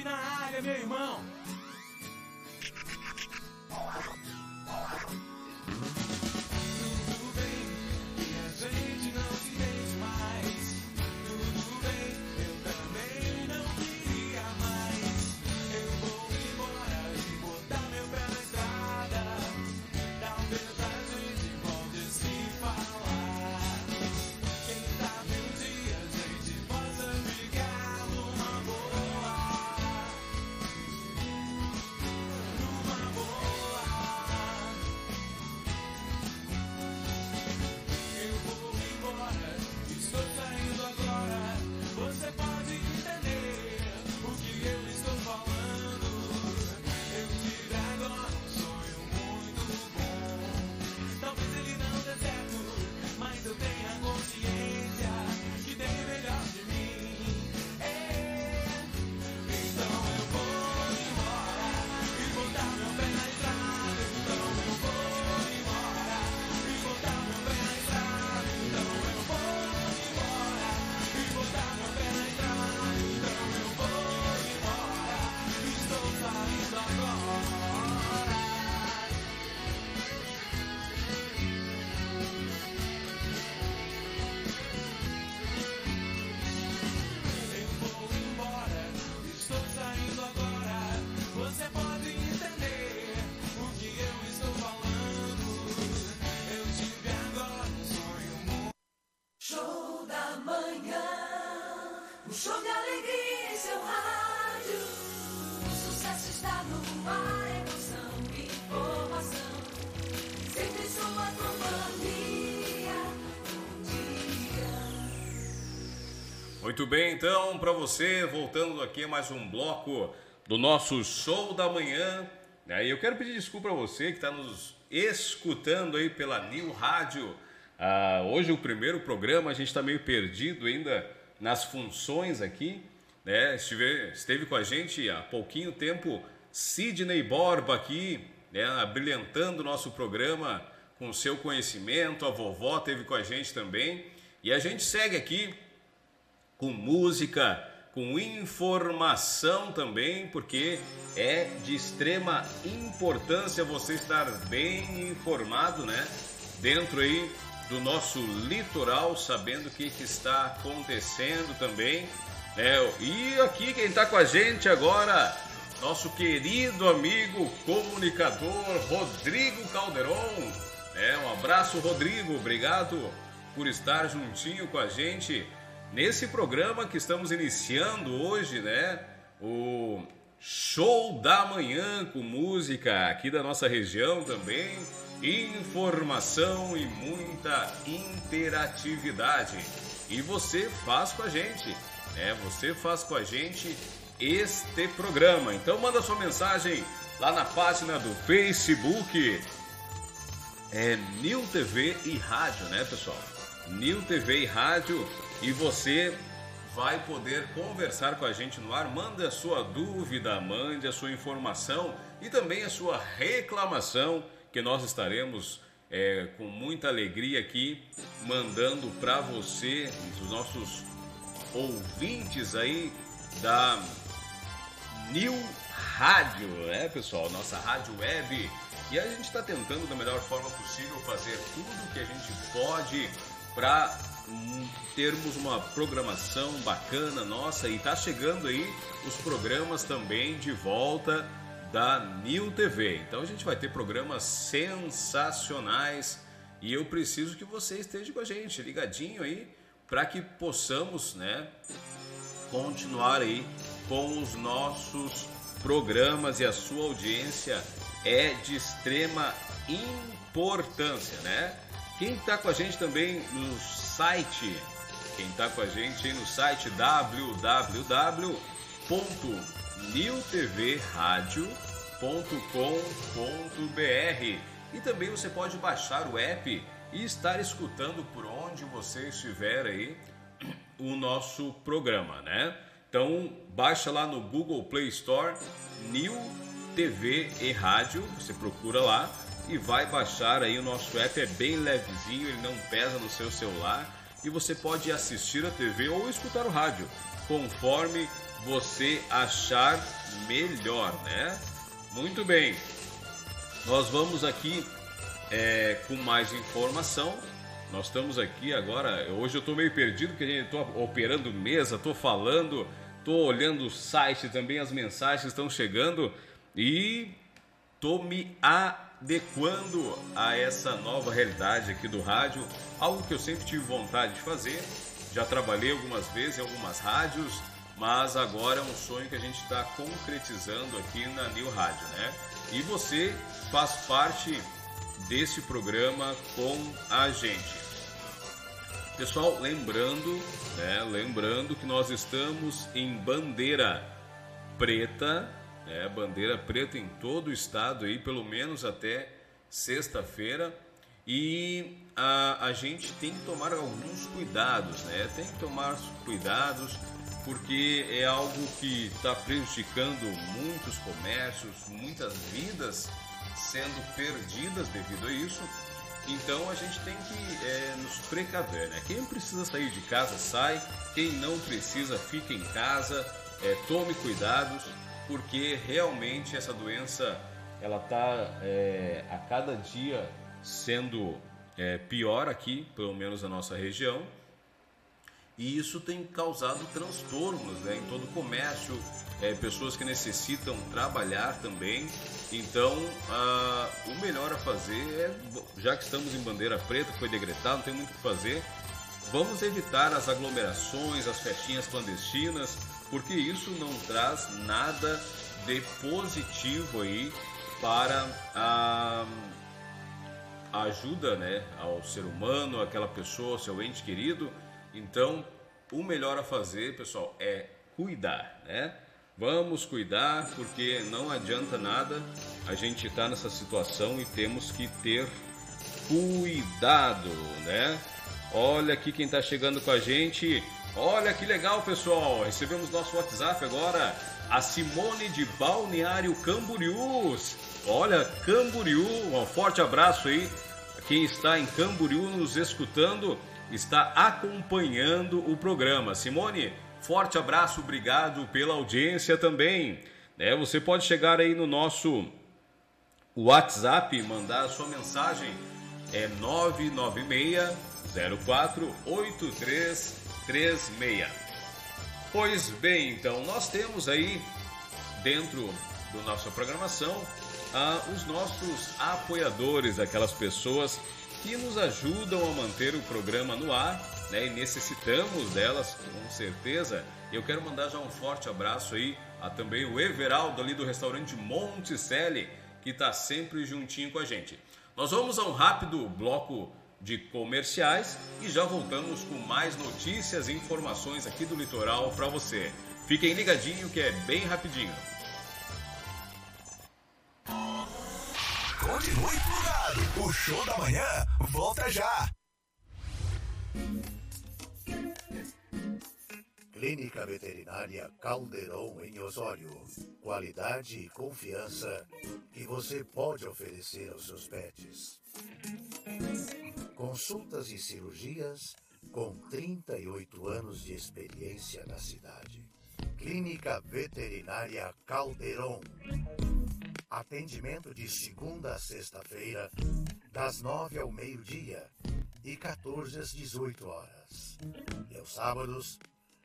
na área, meu irmão. Muito
bem, então, para você, voltando aqui mais um bloco do nosso Show da Manhã. Né? E eu quero pedir desculpa a você que está nos escutando aí pela New Rádio. Ah, hoje o primeiro programa, a gente está meio perdido ainda nas funções aqui. Né? Esteve, esteve com a gente há pouquinho tempo Sidney Borba aqui, né? abrilhantando o nosso programa com seu conhecimento. A vovó teve com a gente também. E a gente segue aqui com música, com informação também, porque é de extrema importância você estar bem informado, né? Dentro aí do nosso litoral, sabendo o que, que está acontecendo também. Né? E aqui quem está com a gente agora, nosso querido amigo comunicador Rodrigo Calderon. É, um abraço, Rodrigo. Obrigado por estar juntinho com a gente nesse programa que estamos iniciando hoje, né? O Show da Manhã com música aqui da nossa região também, informação e muita interatividade. E você faz com a gente, né? Você faz com a gente este programa. Então manda sua mensagem lá na página do Facebook. É Nil TV e Rádio, né, pessoal? Nil TV e Rádio e você vai poder conversar com a gente no ar. Manda a sua dúvida, mande a sua informação e também a sua reclamação, que nós estaremos é, com muita alegria aqui mandando para você, os nossos ouvintes aí da New Rádio, né, pessoal? Nossa rádio web. E a gente está tentando da melhor forma possível fazer tudo que a gente pode para termos uma programação bacana nossa e tá chegando aí os programas também de volta da New TV. Então a gente vai ter programas sensacionais e eu preciso que você esteja com a gente ligadinho aí para que possamos, né, continuar aí com os nossos programas e a sua audiência é de extrema importância, né? Quem está com a gente também no site, quem está com a gente no site www.newtvradio.com.br e também você pode baixar o app e estar escutando por onde você estiver aí o nosso programa, né? Então baixa lá no Google Play Store New TV e Rádio, você procura lá e vai baixar aí o nosso app, é bem levezinho, ele não pesa no seu celular e você pode assistir a TV ou escutar o rádio, conforme você achar melhor, né? Muito bem, nós vamos aqui é, com mais informação. Nós estamos aqui agora. Hoje eu estou meio perdido porque estou operando mesa, estou falando, estou olhando o site também, as mensagens estão chegando e estou me adequando a essa nova realidade aqui do rádio, algo que eu sempre tive vontade de fazer. Já trabalhei algumas vezes em algumas rádios, mas agora é um sonho que a gente está concretizando aqui na New Rádio, né? E você faz parte desse programa com a gente. Pessoal, lembrando, né, lembrando que nós estamos em bandeira preta, né, bandeira preta em todo o estado aí, pelo menos até sexta-feira. E a, a gente tem que tomar alguns cuidados, né? Tem que tomar cuidados porque é algo que está prejudicando muitos comércios, muitas vidas sendo perdidas devido a isso. Então a gente tem que é, nos precaver, né? Quem precisa sair de casa sai, quem não precisa fica em casa, é, tome cuidados, porque realmente essa doença ela está é, a cada dia sendo é, pior aqui, pelo menos na nossa região. E isso tem causado transtornos né, em todo o comércio, é, pessoas que necessitam trabalhar também. Então, ah, o melhor a fazer é, já que estamos em bandeira preta, foi decretado, não tem muito o que fazer, vamos evitar as aglomerações, as festinhas clandestinas, porque isso não traz nada de positivo aí para a, ajuda né, ao ser humano, aquela pessoa, seu ente querido. Então, o melhor a fazer, pessoal, é cuidar, né? Vamos cuidar, porque não adianta nada a gente estar nessa situação e temos que ter cuidado, né? Olha aqui quem está chegando com a gente. Olha que legal, pessoal. Recebemos nosso WhatsApp agora. A Simone de Balneário Camboriú. Olha, Camboriú, um forte abraço aí. Quem está em Camboriú nos escutando, está acompanhando o programa. Simone, forte abraço, obrigado pela audiência também. Né, você pode chegar aí no nosso WhatsApp, mandar a sua mensagem. É 996 04 8336. Pois bem, então nós temos aí dentro da nossa programação ah, os nossos apoiadores, aquelas pessoas que nos ajudam a manter o programa no ar, né? E necessitamos delas com certeza. Eu quero mandar já um forte abraço aí a também o Everaldo ali do restaurante Monticelli, que está sempre juntinho com a gente. Nós vamos a um rápido bloco de comerciais e já voltamos com mais notícias e informações aqui do litoral para você. Fiquem ligadinho que é bem rapidinho.
Continue plugado. O show da manhã volta já.
Clínica Veterinária Caldeirão em Osório. Qualidade e confiança que você pode oferecer aos seus pets. Consultas e cirurgias com 38 anos de experiência na cidade. Clínica Veterinária Caldeirão. Atendimento de segunda a sexta-feira, das nove ao meio-dia e 14 às 18 horas. E aos sábados,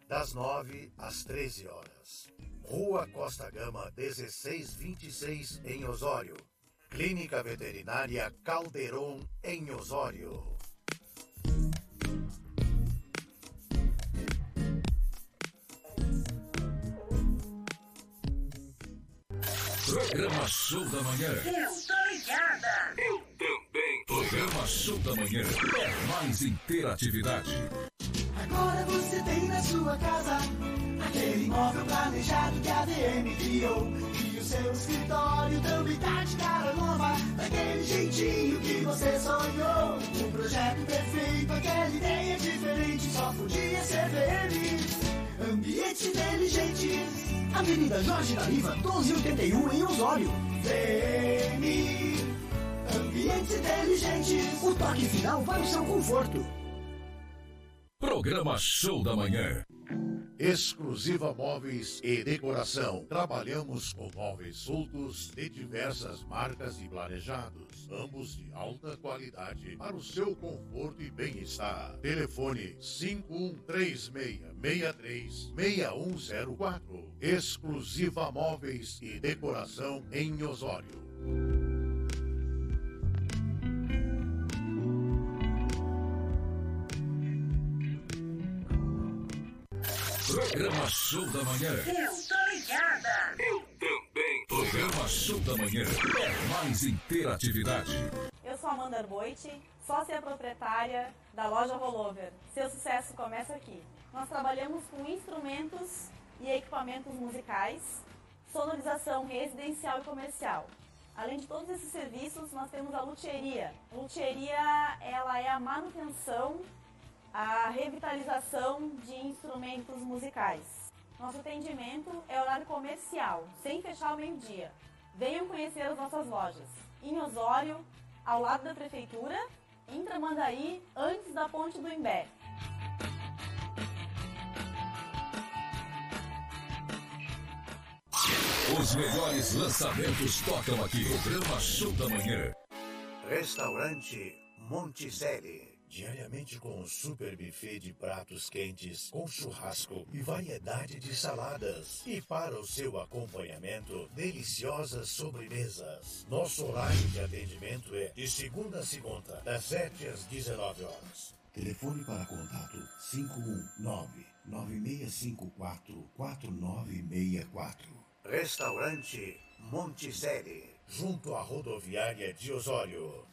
das 9 às 13 horas. Rua Costa Gama, 1626, em Osório. Clínica Veterinária Calderon, em Osório.
Programa Show da Manhã.
Eu tô ligada.
Eu também. Programa Show da Manhã. É mais interatividade.
Agora você tem na sua casa aquele imóvel planejado que a DM criou. E o seu escritório também tá de cara nova, daquele jeitinho que você sonhou. Um projeto perfeito, aquela ideia diferente, só podia ser VM. Ambientes inteligentes. Avenida Jorge da Riva, 1281 em Osório. VM. Ambientes inteligentes. O toque final para o seu conforto.
Programa Show da Manhã.
Exclusiva Móveis e Decoração. Trabalhamos com móveis soltos de diversas marcas e planejados, ambos de alta qualidade para o seu conforto e bem-estar. Telefone 5136636104. Exclusiva Móveis e Decoração em Osório.
Programa Show da Manhã.
Eu tô ligada.
Eu também. Programa Show da Manhã. Mais interatividade.
Eu sou Amanda Arboite, sócia proprietária da loja Rollover. Seu sucesso começa aqui. Nós trabalhamos com instrumentos e equipamentos musicais, sonorização residencial e comercial. Além de todos esses serviços, nós temos a luthieria. A luthieria, ela é a manutenção, a revitalização de instrumentos musicais. Nosso atendimento é horário comercial, sem fechar ao meio-dia. Venham conhecer as nossas lojas. Em Osório, ao lado da prefeitura, em Tramandaí, antes da ponte do Imbé.
Os melhores lançamentos tocam aqui. Programa Show da Manhã.
Restaurante Monticelli. Diariamente com um super buffet de pratos quentes, com churrasco e variedade de saladas. E para o seu acompanhamento, deliciosas sobremesas. Nosso horário de atendimento é de segunda a segunda, das 7 às 19 horas. Telefone para contato 519-9654-4964. Restaurante Monticelli, junto à rodoviária de Osório.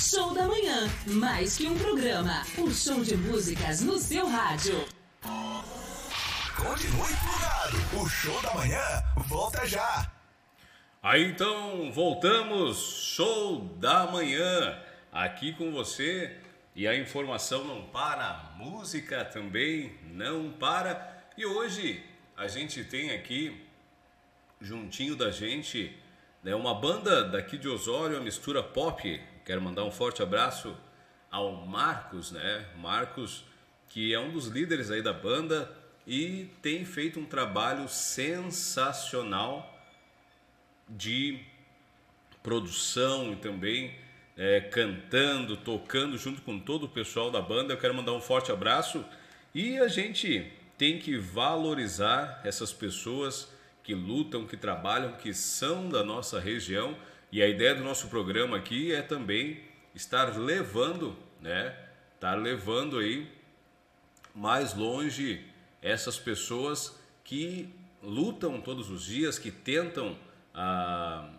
Show da Manhã, mais que um programa, um show de músicas no seu rádio.
Continue plugado. O show da manhã volta já.
Aí então voltamos, show da manhã, aqui com você e a informação não para, a música também não para. E hoje a gente tem aqui, juntinho da gente, né, uma banda daqui de Osório, a Mistura Pop. Quero mandar um forte abraço ao Marcos, né? Marcos, que é um dos líderes aí da banda e tem feito um trabalho sensacional de produção e também é, cantando, tocando junto com todo o pessoal da banda. Eu quero mandar um forte abraço e a gente tem que valorizar essas pessoas que lutam, que trabalham, que são da nossa região. E a ideia do nosso programa aqui é também estar levando, né? Estar levando aí mais longe essas pessoas que lutam todos os dias, que tentam a,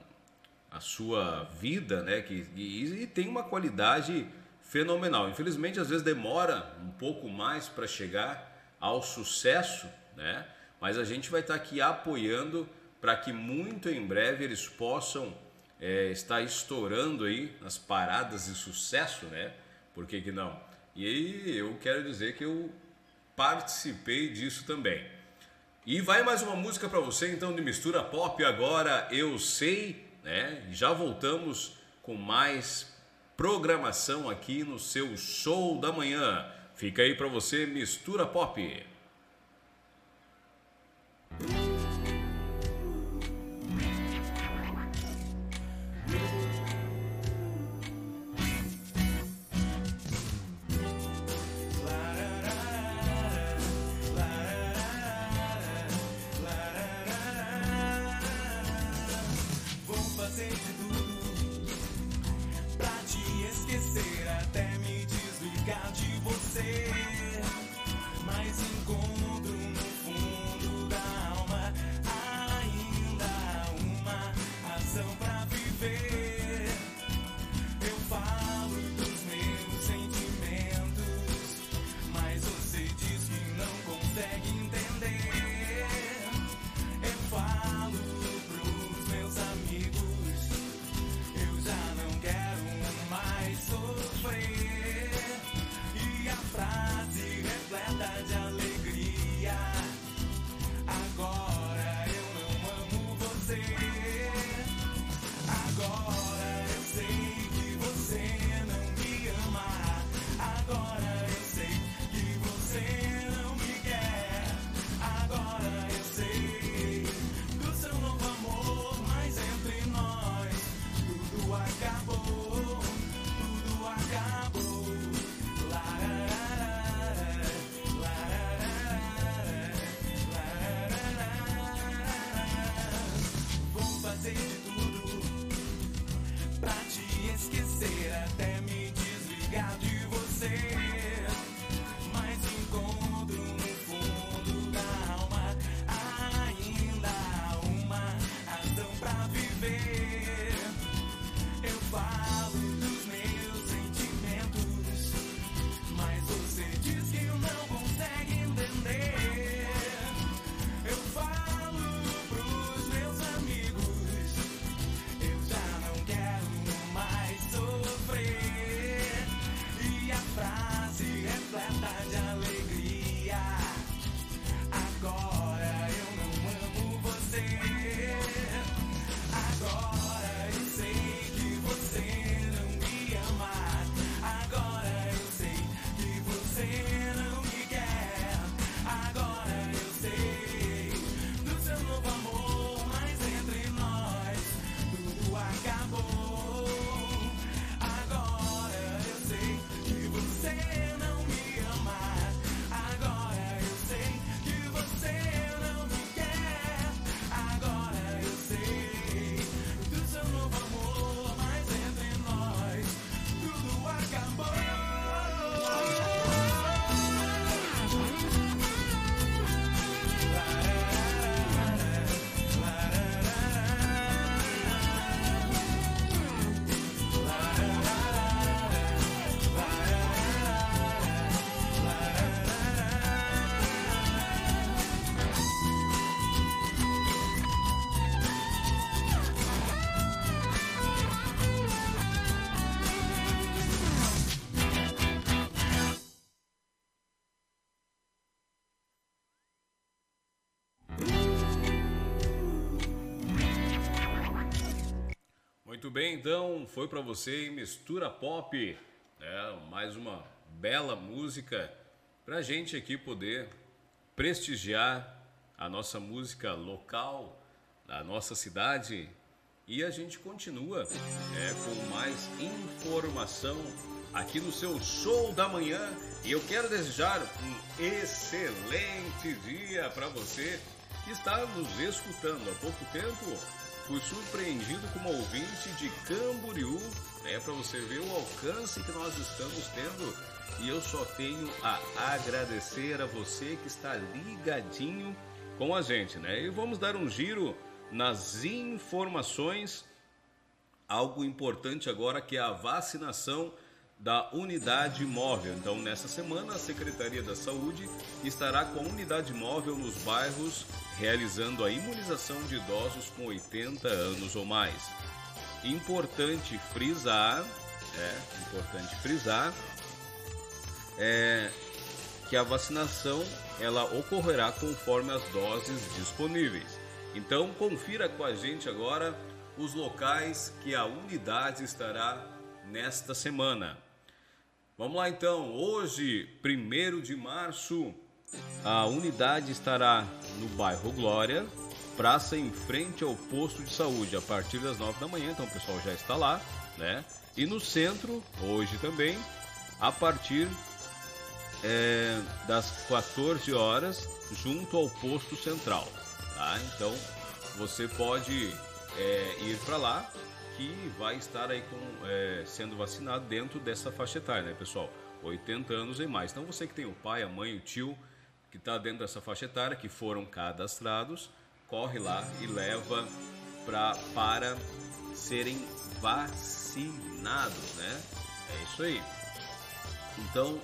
a sua vida, né? Que, e, e tem uma qualidade fenomenal. Infelizmente, às vezes demora um pouco mais para chegar ao sucesso, né? Mas a gente vai estar aqui apoiando para que muito em breve eles possam é, estar estourando aí nas paradas de sucesso, né? Por que, que não? E aí eu quero dizer que eu participei disso também. E vai mais uma música para você então de mistura pop agora, eu sei, né? Já voltamos com mais programação aqui no seu show da manhã. Fica aí para você mistura pop. Muito bem, então foi para você Mistura Pop, né? mais uma bela música para gente aqui poder prestigiar a nossa música local, da nossa cidade. E a gente continua é, com mais informação aqui no seu show da manhã. E eu quero desejar um excelente dia para você que está nos escutando há pouco tempo. Fui surpreendido como ouvinte de Camboriú, é para você ver o alcance que nós estamos tendo. E eu só tenho a agradecer a você que está ligadinho com a gente, né? E vamos dar um giro nas informações. Algo importante agora que é a vacinação da unidade móvel. Então, nessa semana, a Secretaria da Saúde estará com a unidade móvel nos bairros, realizando a imunização de idosos com 80 anos ou mais. Importante frisar, é importante frisar, é que a vacinação ela ocorrerá conforme as doses disponíveis. Então, confira com a gente agora os locais que a unidade estará nesta semana. Vamos lá então, hoje, 1 de março, a unidade estará no bairro Glória, praça em frente ao posto de saúde, a partir das 9 da manhã, então o pessoal já está lá, né? E no centro, hoje também, a partir é, das 14 horas, junto ao posto central, tá? Então você pode é, ir para lá que vai estar aí com, é, sendo vacinado dentro dessa faixa etária, né, pessoal? 80 anos e mais. Então você que tem o pai, a mãe, o tio que está dentro dessa faixa etária, que foram cadastrados, corre lá e leva pra, para serem vacinados, né? É isso aí. Então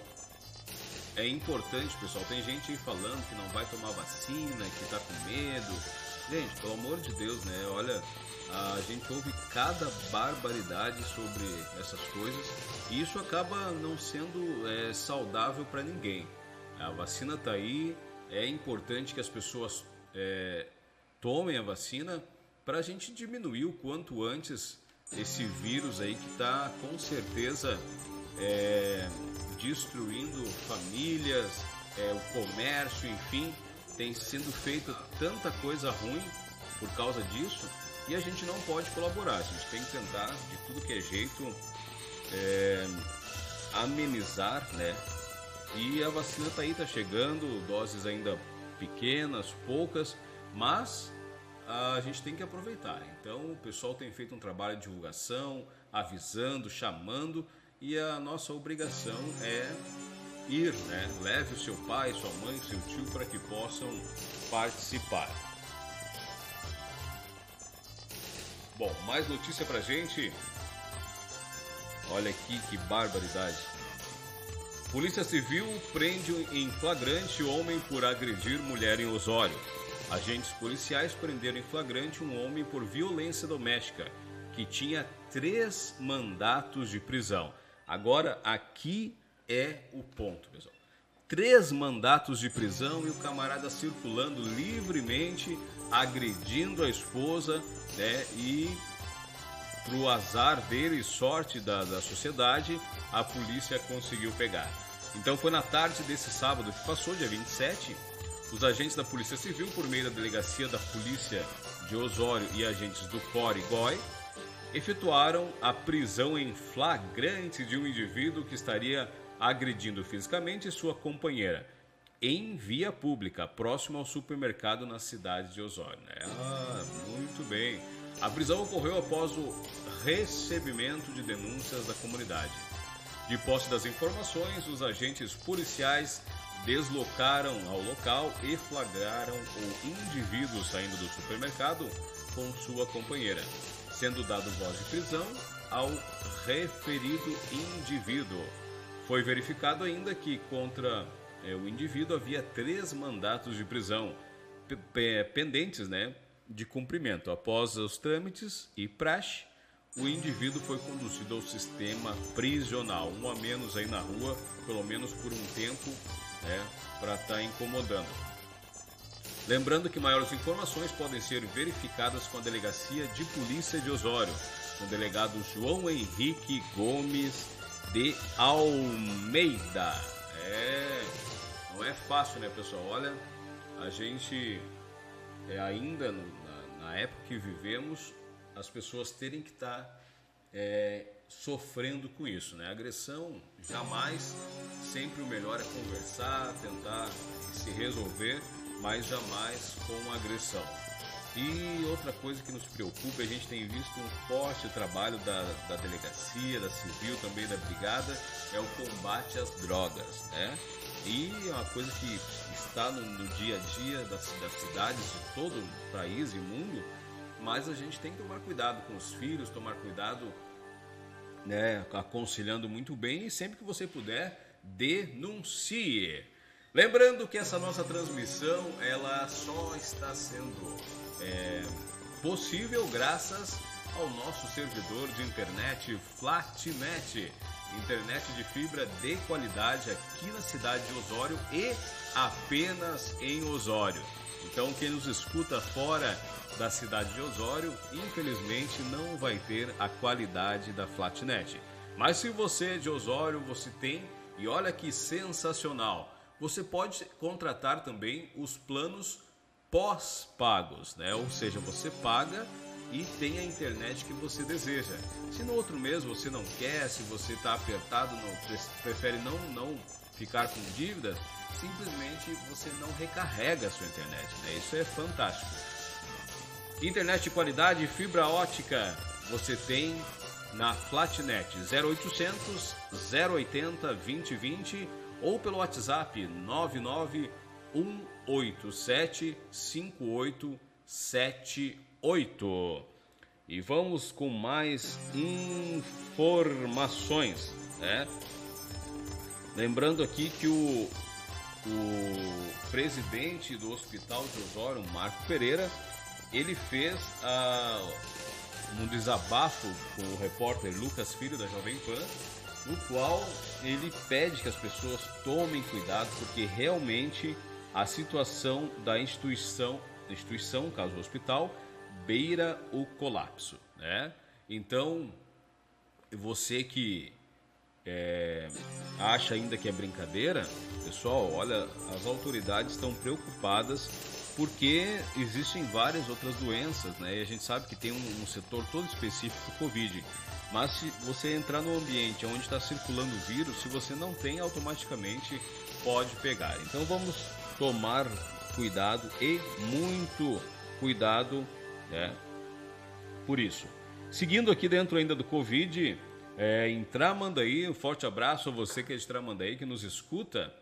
é importante, pessoal. Tem gente aí falando que não vai tomar vacina, que está com medo. Gente, pelo amor de Deus, né? Olha, a gente ouve cada barbaridade sobre essas coisas e isso acaba não sendo é, saudável para ninguém. A vacina está aí, é importante que as pessoas é, tomem a vacina para a gente diminuir o quanto antes esse vírus aí que está com certeza é, destruindo famílias, é, o comércio, enfim, tem sido feita tanta coisa ruim por causa disso e a gente não pode colaborar. A gente tem que tentar de tudo que é jeito é, amenizar, né? E a vacina tá aí, tá chegando, doses ainda pequenas, poucas, mas a gente tem que aproveitar. Então o pessoal tem feito um trabalho de divulgação, avisando, chamando, e a nossa obrigação é ir, né? Leve o seu pai, sua mãe, seu tio para que possam participar. Bom, mais notícia pra gente. Olha aqui que barbaridade. Polícia Civil prende em flagrante homem por agredir mulher em Osório. Agentes policiais prenderam em flagrante um homem por violência doméstica que tinha três mandatos de prisão. Agora, aqui é o ponto, pessoal. Três mandatos de prisão e o camarada circulando livremente, agredindo a esposa, né? E pro azar dele e sorte da, da sociedade, a polícia conseguiu pegar. Então foi na tarde desse sábado que passou, dia 27, os agentes da Polícia Civil, por meio da Delegacia da Polícia de Osório e agentes do COR e GOI, efetuaram a prisão em flagrante de um indivíduo que estaria agredindo fisicamente sua companheira em via pública, próximo ao supermercado na cidade de Osório. né? Ah, muito bem. A prisão ocorreu após o recebimento de denúncias da comunidade. De posse das informações, os agentes policiais deslocaram ao local e flagraram o indivíduo saindo do supermercado com sua companheira, sendo dado voz de prisão ao referido indivíduo. Foi verificado ainda que contra é, o indivíduo havia três mandatos de prisão pe- pe- pendentes né, de cumprimento. Após os trâmites e praxe, o indivíduo foi conduzido ao sistema prisional, um a menos aí na rua, pelo menos por um tempo, né, para estar incomodando. Lembrando que maiores informações podem ser verificadas com a Delegacia de Polícia de Osório. com o delegado João Henrique Gomes de Almeida. É, não é fácil, né, pessoal? Olha, a gente é ainda no- na, na época que vivemos, as pessoas terem que estar é, sofrendo com isso, né? Agressão jamais, sempre o melhor é conversar, tentar se resolver, mas jamais com agressão. E outra coisa que nos preocupa, a gente tem visto um forte trabalho da, da delegacia, da civil, também da brigada, é o combate às drogas, né? E é uma coisa que está no, no dia a dia das, das cidades de todo o país e mundo, mas a gente tem que tomar cuidado com os filhos, tomar cuidado né, aconselhando muito bem e sempre que você puder, denuncie. Lembrando que essa nossa transmissão ela só está sendo é, possível graças ao nosso servidor de internet Flatnet, internet de fibra de qualidade aqui na cidade de Osório e apenas em Osório. Então quem nos escuta fora da cidade de Osório, infelizmente não vai ter a qualidade da Flatnet. Mas se você é de Osório, você tem, e olha que sensacional, você pode contratar também os planos pós-pagos, né? Ou seja, você paga e tem a internet que você deseja. Se no outro mês você não quer, se você está apertado, não, pre- prefere não, não ficar com dívidas, simplesmente você não recarrega a sua internet, né? Isso é fantástico. Internet de qualidade, fibra ótica, você tem na Flatnet 0800 080 2020 ou pelo WhatsApp 99 187 5878. E vamos com mais informações, né? Lembrando aqui que o, o presidente do Hospital de Osório, Marco Pereira, ele fez ah, um desabafo com o repórter Lucas Filho da Jovem Pan, no qual ele pede que as pessoas tomem cuidado porque realmente a situação da instituição, da instituição, caso do hospital, beira o colapso, né? Então, você que é, acha ainda que é brincadeira, pessoal, olha, as autoridades estão preocupadas porque existem várias outras doenças, né? E a gente sabe que tem um, um setor todo específico do Covid. Mas se você entrar no ambiente onde está circulando o vírus, se você não tem, automaticamente pode pegar. Então vamos tomar cuidado e muito cuidado, né? Por isso. Seguindo aqui dentro ainda do Covid, é, em Tramandaí, um forte abraço a você que é de Tramandaí, que nos escuta.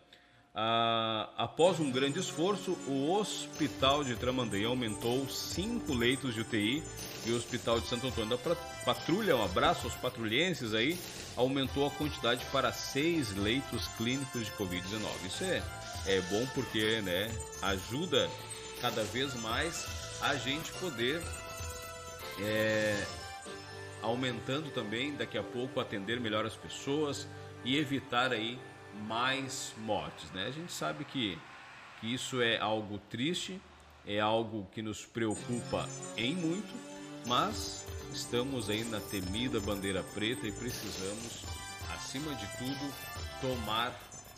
Ah, após um grande esforço, o Hospital de Tramandaí aumentou cinco leitos de UTI e o Hospital de Santo Antônio da Patrulha, um abraço aos patrulhenses aí, aumentou a quantidade para seis leitos clínicos de Covid-19. Isso é, é bom porque né, ajuda cada vez mais a gente poder é, aumentando também daqui a pouco atender melhor as pessoas e evitar aí mais mortes, né? A gente sabe que, que isso é algo triste, é algo que nos preocupa em muito, mas estamos aí na temida bandeira preta e precisamos, acima de tudo, tomar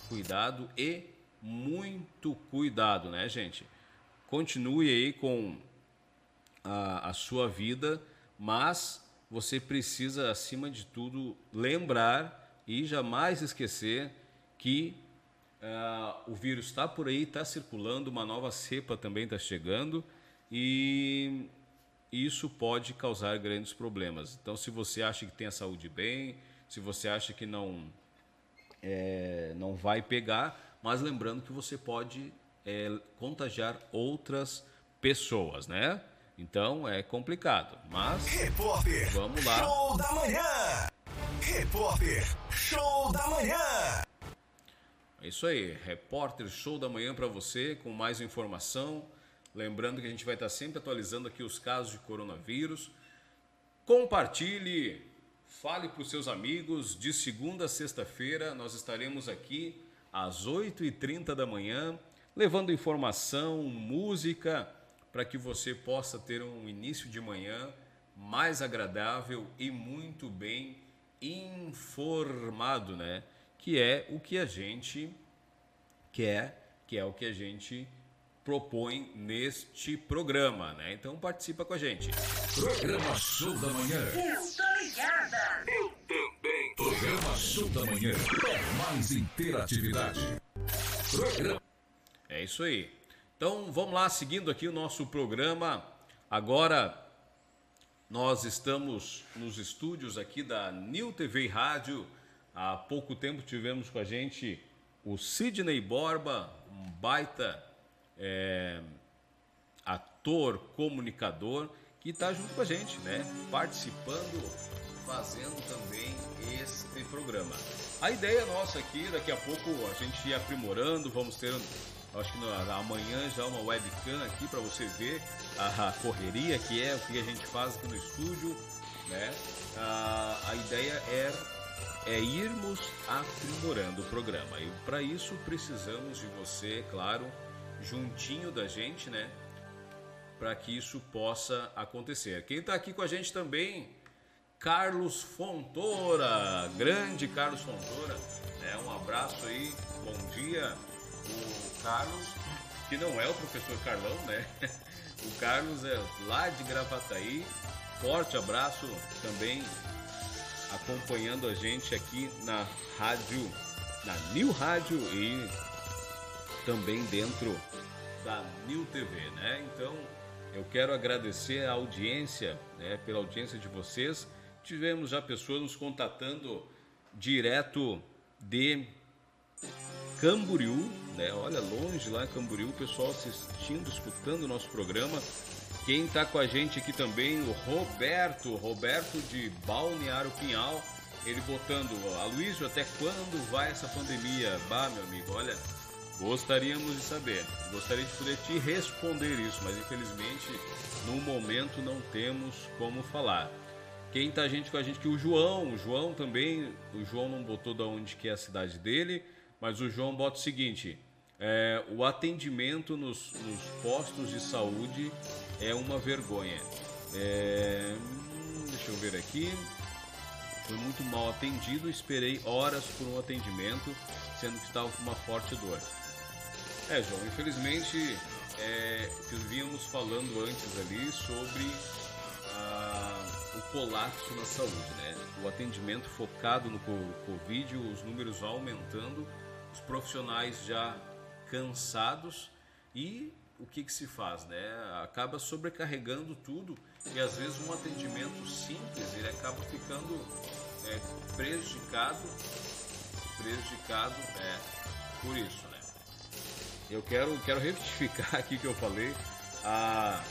cuidado e muito cuidado, né, gente? Continue aí com a, a sua vida, mas você precisa, acima de tudo, lembrar e jamais esquecer que ah, o vírus está por aí, está circulando, uma nova cepa também está chegando e isso pode causar grandes problemas. Então, se você acha que tem a saúde bem, se você acha que não é, não vai pegar, mas lembrando que você pode é, contagiar outras pessoas, né? Então é complicado, mas
Repórter
vamos lá.
Show da Manhã. Repórter Show da Manhã.
É isso aí, repórter show da manhã para você com mais informação. Lembrando que a gente vai estar sempre atualizando aqui os casos de coronavírus. Compartilhe, fale para os seus amigos. De segunda a sexta-feira nós estaremos aqui às 8h30 da manhã, levando informação, música, para que você possa ter um início de manhã mais agradável e muito bem informado, né? Que é o que a gente quer, que é o que a gente propõe neste programa, né? Então participa com a gente.
Programa Show da Manhã.
Eu tô ligada.
Eu também. Programa Show da Manhã. É mais interatividade. Programa.
É isso aí. Então vamos lá, seguindo aqui o nosso programa. Agora nós estamos nos estúdios aqui da New TV Rádio. Há pouco tempo tivemos com a gente o Sidney Borba, um baita é, ator, comunicador, que está junto com a gente, né? Participando, fazendo também este programa. A ideia nossa aqui, daqui a pouco a gente ir aprimorando, vamos ter, acho que amanhã já uma webcam aqui para você ver a, a correria que é, o que a gente faz aqui no estúdio, né? A, a ideia é, é irmos aprimorando o programa. E para isso precisamos de você, claro, juntinho da gente, né? Para que isso possa acontecer. Quem está aqui com a gente também, Carlos Fontoura, grande Carlos Fontoura. É, um abraço aí, bom dia. O Carlos, que não é o professor Carlão, né? *laughs* O Carlos é lá de Gravataí. Forte abraço também acompanhando a gente aqui na rádio, na New Rádio e também dentro da New TV, né? Então eu quero agradecer a audiência, né, pela audiência de vocês. Tivemos já pessoas nos contatando direto de Camboriú, né? Olha, longe lá em Camboriú, o pessoal assistindo, escutando o nosso programa. Quem está com a gente aqui também, o Roberto, Roberto de Balneário Pinhal, ele botando, Aloysio, até quando vai essa pandemia? Bah, meu amigo, olha, gostaríamos de saber, gostaria de poder te responder isso, mas infelizmente no momento não temos como falar. Quem tá gente com a gente aqui, o João, o João também, o João não botou da onde que é a cidade dele, mas o João bota o seguinte, é, o atendimento nos, nos postos de saúde é uma vergonha. É, hum, deixa eu ver aqui. Foi muito mal atendido, esperei horas por um atendimento, sendo que estava com uma forte dor. É, João, infelizmente, é, que vínhamos falando antes ali sobre ah, o colapso na saúde, né? O atendimento focado no co- Covid, os números aumentando, os profissionais já cansados e o que, que se faz, né? Acaba sobrecarregando tudo e às vezes um atendimento simples ele acaba ficando é, prejudicado, prejudicado é, por isso, né? Eu quero, quero retificar *laughs* aqui que eu falei. A,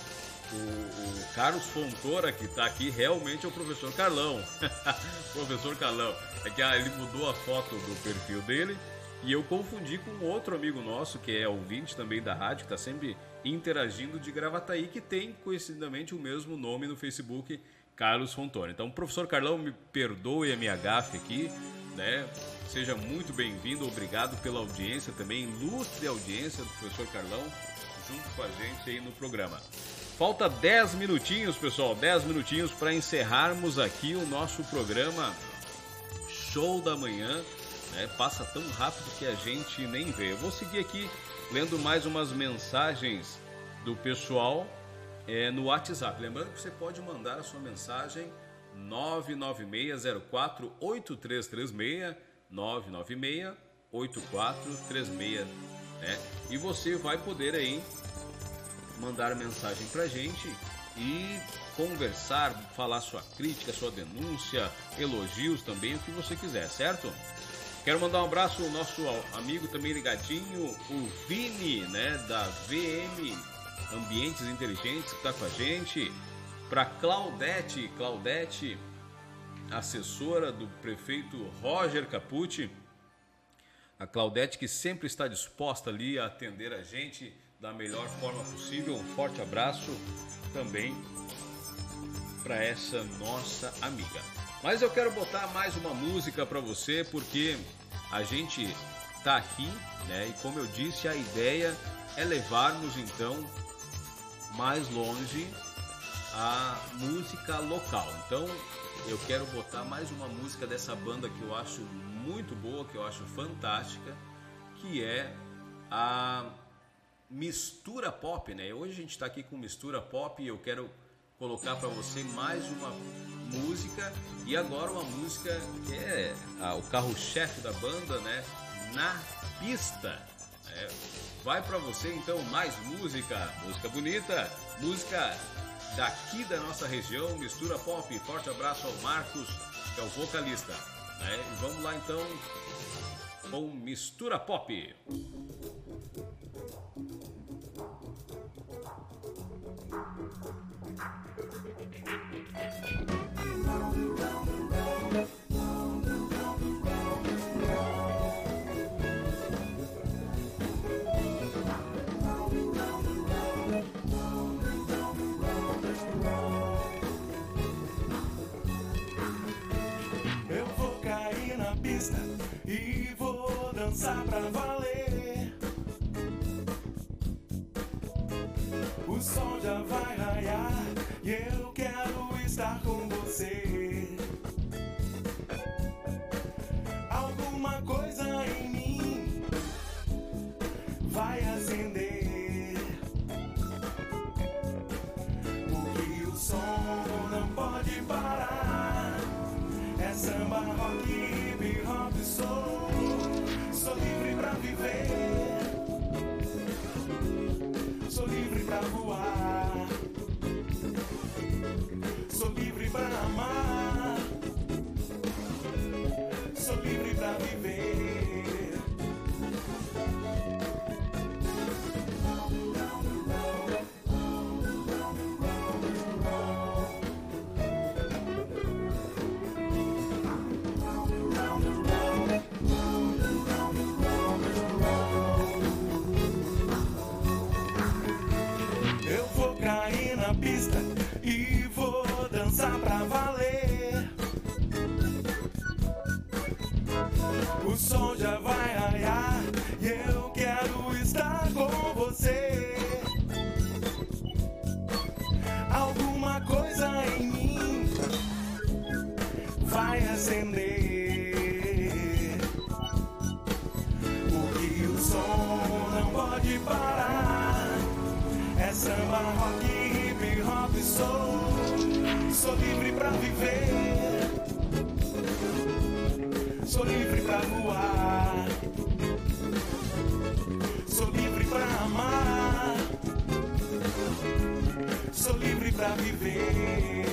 o, o Carlos Fontoura, que está aqui, realmente é o professor Carlão. *laughs* professor Carlão. É que ah, ele mudou a foto do perfil dele e eu confundi com outro amigo nosso, que é ouvinte também da rádio, que está sempre interagindo de Gravataí, que tem coincidentemente o mesmo nome no Facebook, Carlos Fontoura. Então, professor Carlão, me perdoe a minha gafe aqui, né? Seja muito bem-vindo, obrigado pela audiência também, ilustre audiência do professor Carlão, junto com a gente aí no programa. Falta 10 minutinhos, pessoal, 10 minutinhos para encerrarmos aqui o nosso programa Show da Manhã. Né? Passa tão rápido que a gente nem vê. Eu vou seguir aqui lendo mais umas mensagens do pessoal é, no WhatsApp. Lembrando que você pode mandar a sua mensagem 996048336 996-8436, né? E você vai poder aí mandar mensagem pra gente e conversar, falar sua crítica, sua denúncia, elogios também, o que você quiser, certo? Quero mandar um abraço ao nosso amigo também ligadinho, o Vini, né, da VM Ambientes Inteligentes, que está com a gente. Para Claudete, Claudete, assessora do prefeito Roger Capucci. A Claudete que sempre está disposta ali a atender a gente da melhor forma possível. Um forte abraço também para essa nossa amiga. Mas eu quero botar mais uma música para você porque a gente tá aqui, né? E como eu disse, a ideia é levarmos então mais longe a música local. Então eu quero botar mais uma música dessa banda que eu acho muito boa, que eu acho fantástica, que é a Mistura Pop, né? Hoje a gente está aqui com Mistura Pop e eu quero colocar para você mais uma música e agora uma música que é ah, o carro-chefe da banda, né? Na pista. É, vai para você então mais música, música bonita, música daqui da nossa região, mistura pop. Forte abraço ao Marcos, que é o vocalista. Né? E vamos lá então com mistura pop.
Dançar pra valer. O sol já vai raiar e eu quero estar com você. Alguma coisa em mim vai acender. Porque o som não pode parar. É samba, rock, hip hop, soul. Sou livre pra viver. Acender. Porque o som não pode parar. É samba, rock, hip hop, soul. Sou livre pra viver. Sou livre pra voar. Sou livre pra amar. Sou livre pra viver.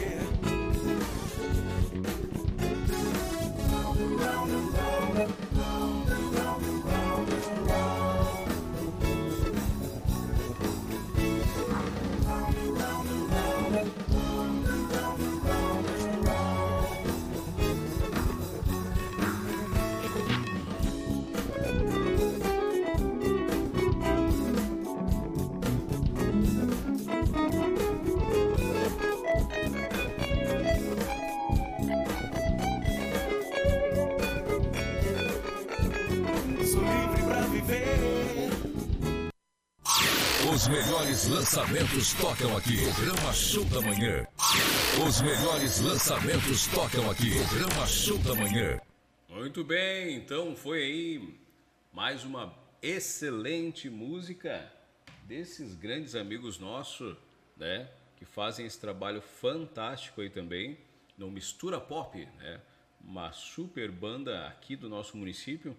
Melhores lançamentos tocam aqui. Programa Show da Manhã. Os melhores lançamentos tocam aqui. Programa Show da Manhã.
Muito bem, então foi aí mais uma excelente música desses grandes amigos nossos, né? Que fazem esse trabalho fantástico aí também no Mistura Pop, né? Uma super banda aqui do nosso município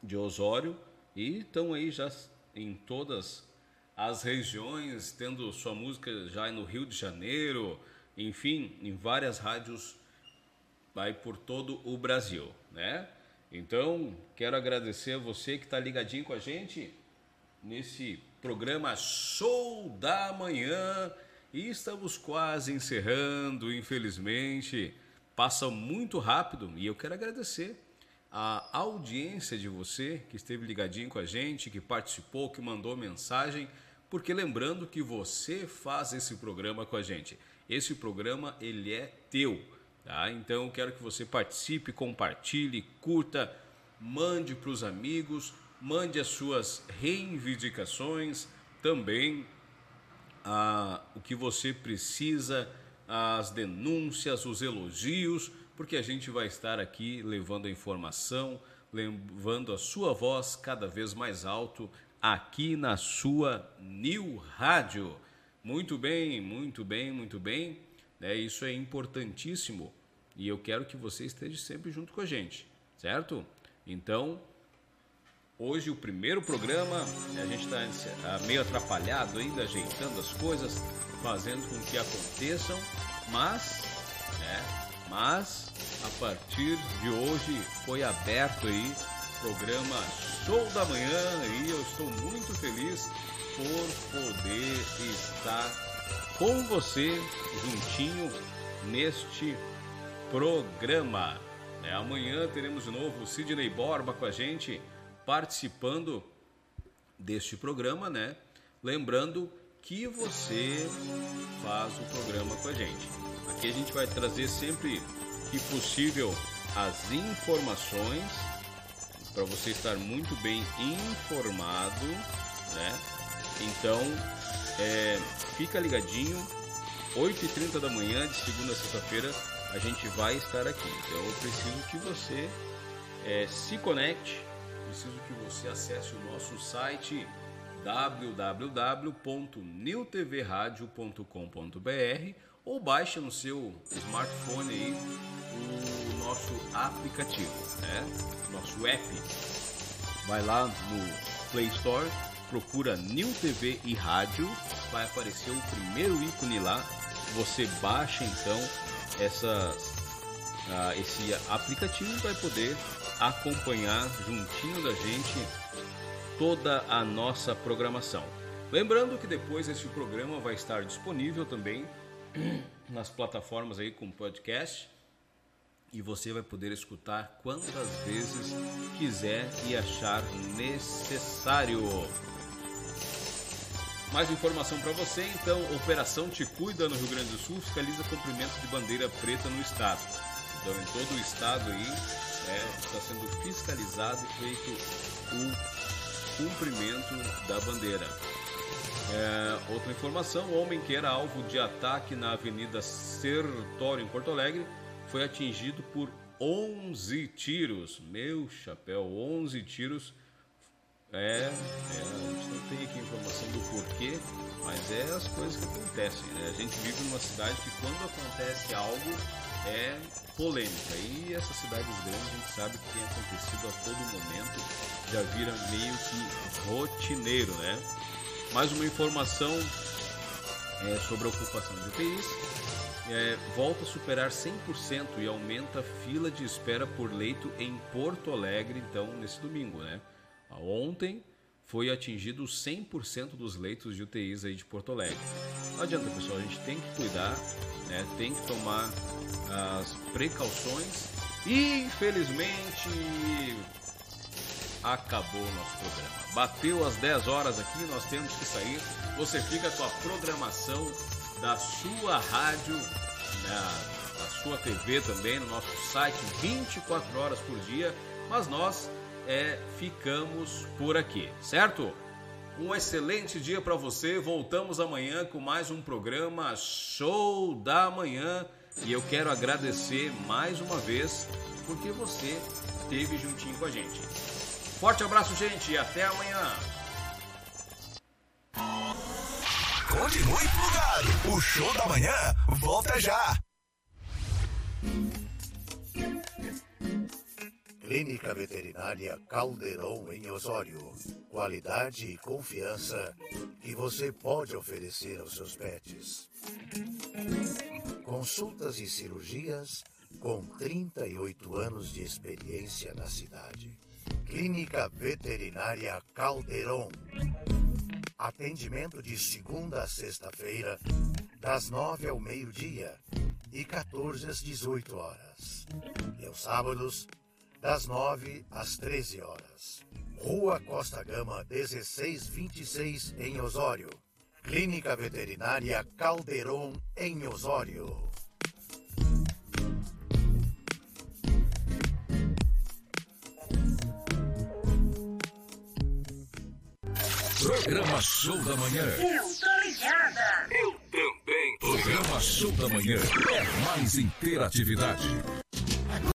de Osório e estão aí já em todas as regiões, tendo sua música já no Rio de Janeiro, enfim, em várias rádios vai por todo o Brasil, né? Então, quero agradecer a você que está ligadinho com a gente nesse programa Show da Manhã e estamos quase encerrando, infelizmente. Passa muito rápido e eu quero agradecer a audiência de você que esteve ligadinho com a gente, que participou, que mandou mensagem, porque lembrando que você faz esse programa com a gente. Esse programa ele é teu, tá? Então quero que você participe, compartilhe, curta, mande para os amigos, mande as suas reivindicações também o que você precisa, as denúncias, os elogios, porque a gente vai estar aqui levando a informação, levando a sua voz cada vez mais alto aqui na sua New Rádio. Muito bem, muito bem, muito bem. Né? Isso é importantíssimo e eu quero que você esteja sempre junto com a gente, certo? Então, hoje o primeiro programa, a gente está meio atrapalhado ainda, ajeitando as coisas, fazendo com que aconteçam, mas, né, mas a partir de hoje foi aberto aí programa Show da Manhã e eu estou muito feliz por poder estar com você juntinho neste programa. né? amanhã teremos de novo Sidney Borba com a gente participando deste programa, né? Lembrando que você faz o programa com a gente. Aqui a gente vai trazer sempre que possível as informações para você estar muito bem informado, né? Então, é, fica ligadinho, 8h30 da manhã, de segunda a sexta-feira, a gente vai estar aqui. Então, eu preciso que você é, se conecte, preciso que você acesse o nosso site www.newtvradio.com.br ou baixe no seu smartphone aí o nosso aplicativo, né? Nosso app. Vai lá no Play Store, procura New TV e Rádio, vai aparecer o primeiro ícone lá. Você baixa então essas, ah, esse aplicativo vai poder acompanhar juntinho da gente toda a nossa programação. Lembrando que depois este programa vai estar disponível também *clears throat* nas plataformas aí como podcast e você vai poder escutar quantas vezes quiser e achar necessário. Mais informação para você, então, Operação Te Cuida no Rio Grande do Sul fiscaliza cumprimento de bandeira preta no estado. Então, em todo o estado aí, está sendo fiscalizado e feito o cumprimento da bandeira. É, outra informação: homem que era alvo de ataque na Avenida Sertório, em Porto Alegre, foi atingido por 11 tiros. Meu chapéu, 11 tiros. É, é, a gente não tem aqui informação do porquê, mas é as coisas que acontecem. Né? A gente vive numa cidade que quando acontece algo é polêmica. E essas cidades grandes a gente sabe que tem acontecido a todo momento, já vira meio que rotineiro, né? Mais uma informação é, sobre a ocupação de UTIs. É, volta a superar 100% e aumenta a fila de espera por leito em Porto Alegre, então, nesse domingo, né? Ontem foi atingido 100% dos leitos de UTIs aí de Porto Alegre. Não adianta, pessoal, a gente tem que cuidar, né? tem que tomar as precauções. E, infelizmente, acabou o nosso programa. Bateu às 10 horas aqui, nós temos que sair. Você fica com a programação da sua rádio, na, da sua TV também, no nosso site, 24 horas por dia. Mas nós é, ficamos por aqui, certo? Um excelente dia para você. Voltamos amanhã com mais um programa Show da Manhã. E eu quero agradecer mais uma vez porque você esteve juntinho com a gente. Forte abraço, gente, e até amanhã.
Continue plugado. O show da manhã volta já.
Clínica Veterinária Caldeirão em Osório. Qualidade e confiança que você pode oferecer aos seus pets. Consultas e cirurgias com 38 anos de experiência na cidade. Clínica Veterinária Caldeirão. Atendimento de segunda a sexta-feira, das nove ao meio-dia e 14 às 18 horas. E aos sábados, das 9 às 13 horas. Rua Costa Gama, 1626, em Osório. Clínica Veterinária Caldeirão, em Osório.
Programa Show da Manhã.
Eu tô ligada.
Eu também. Programa Show da Manhã é mais interatividade.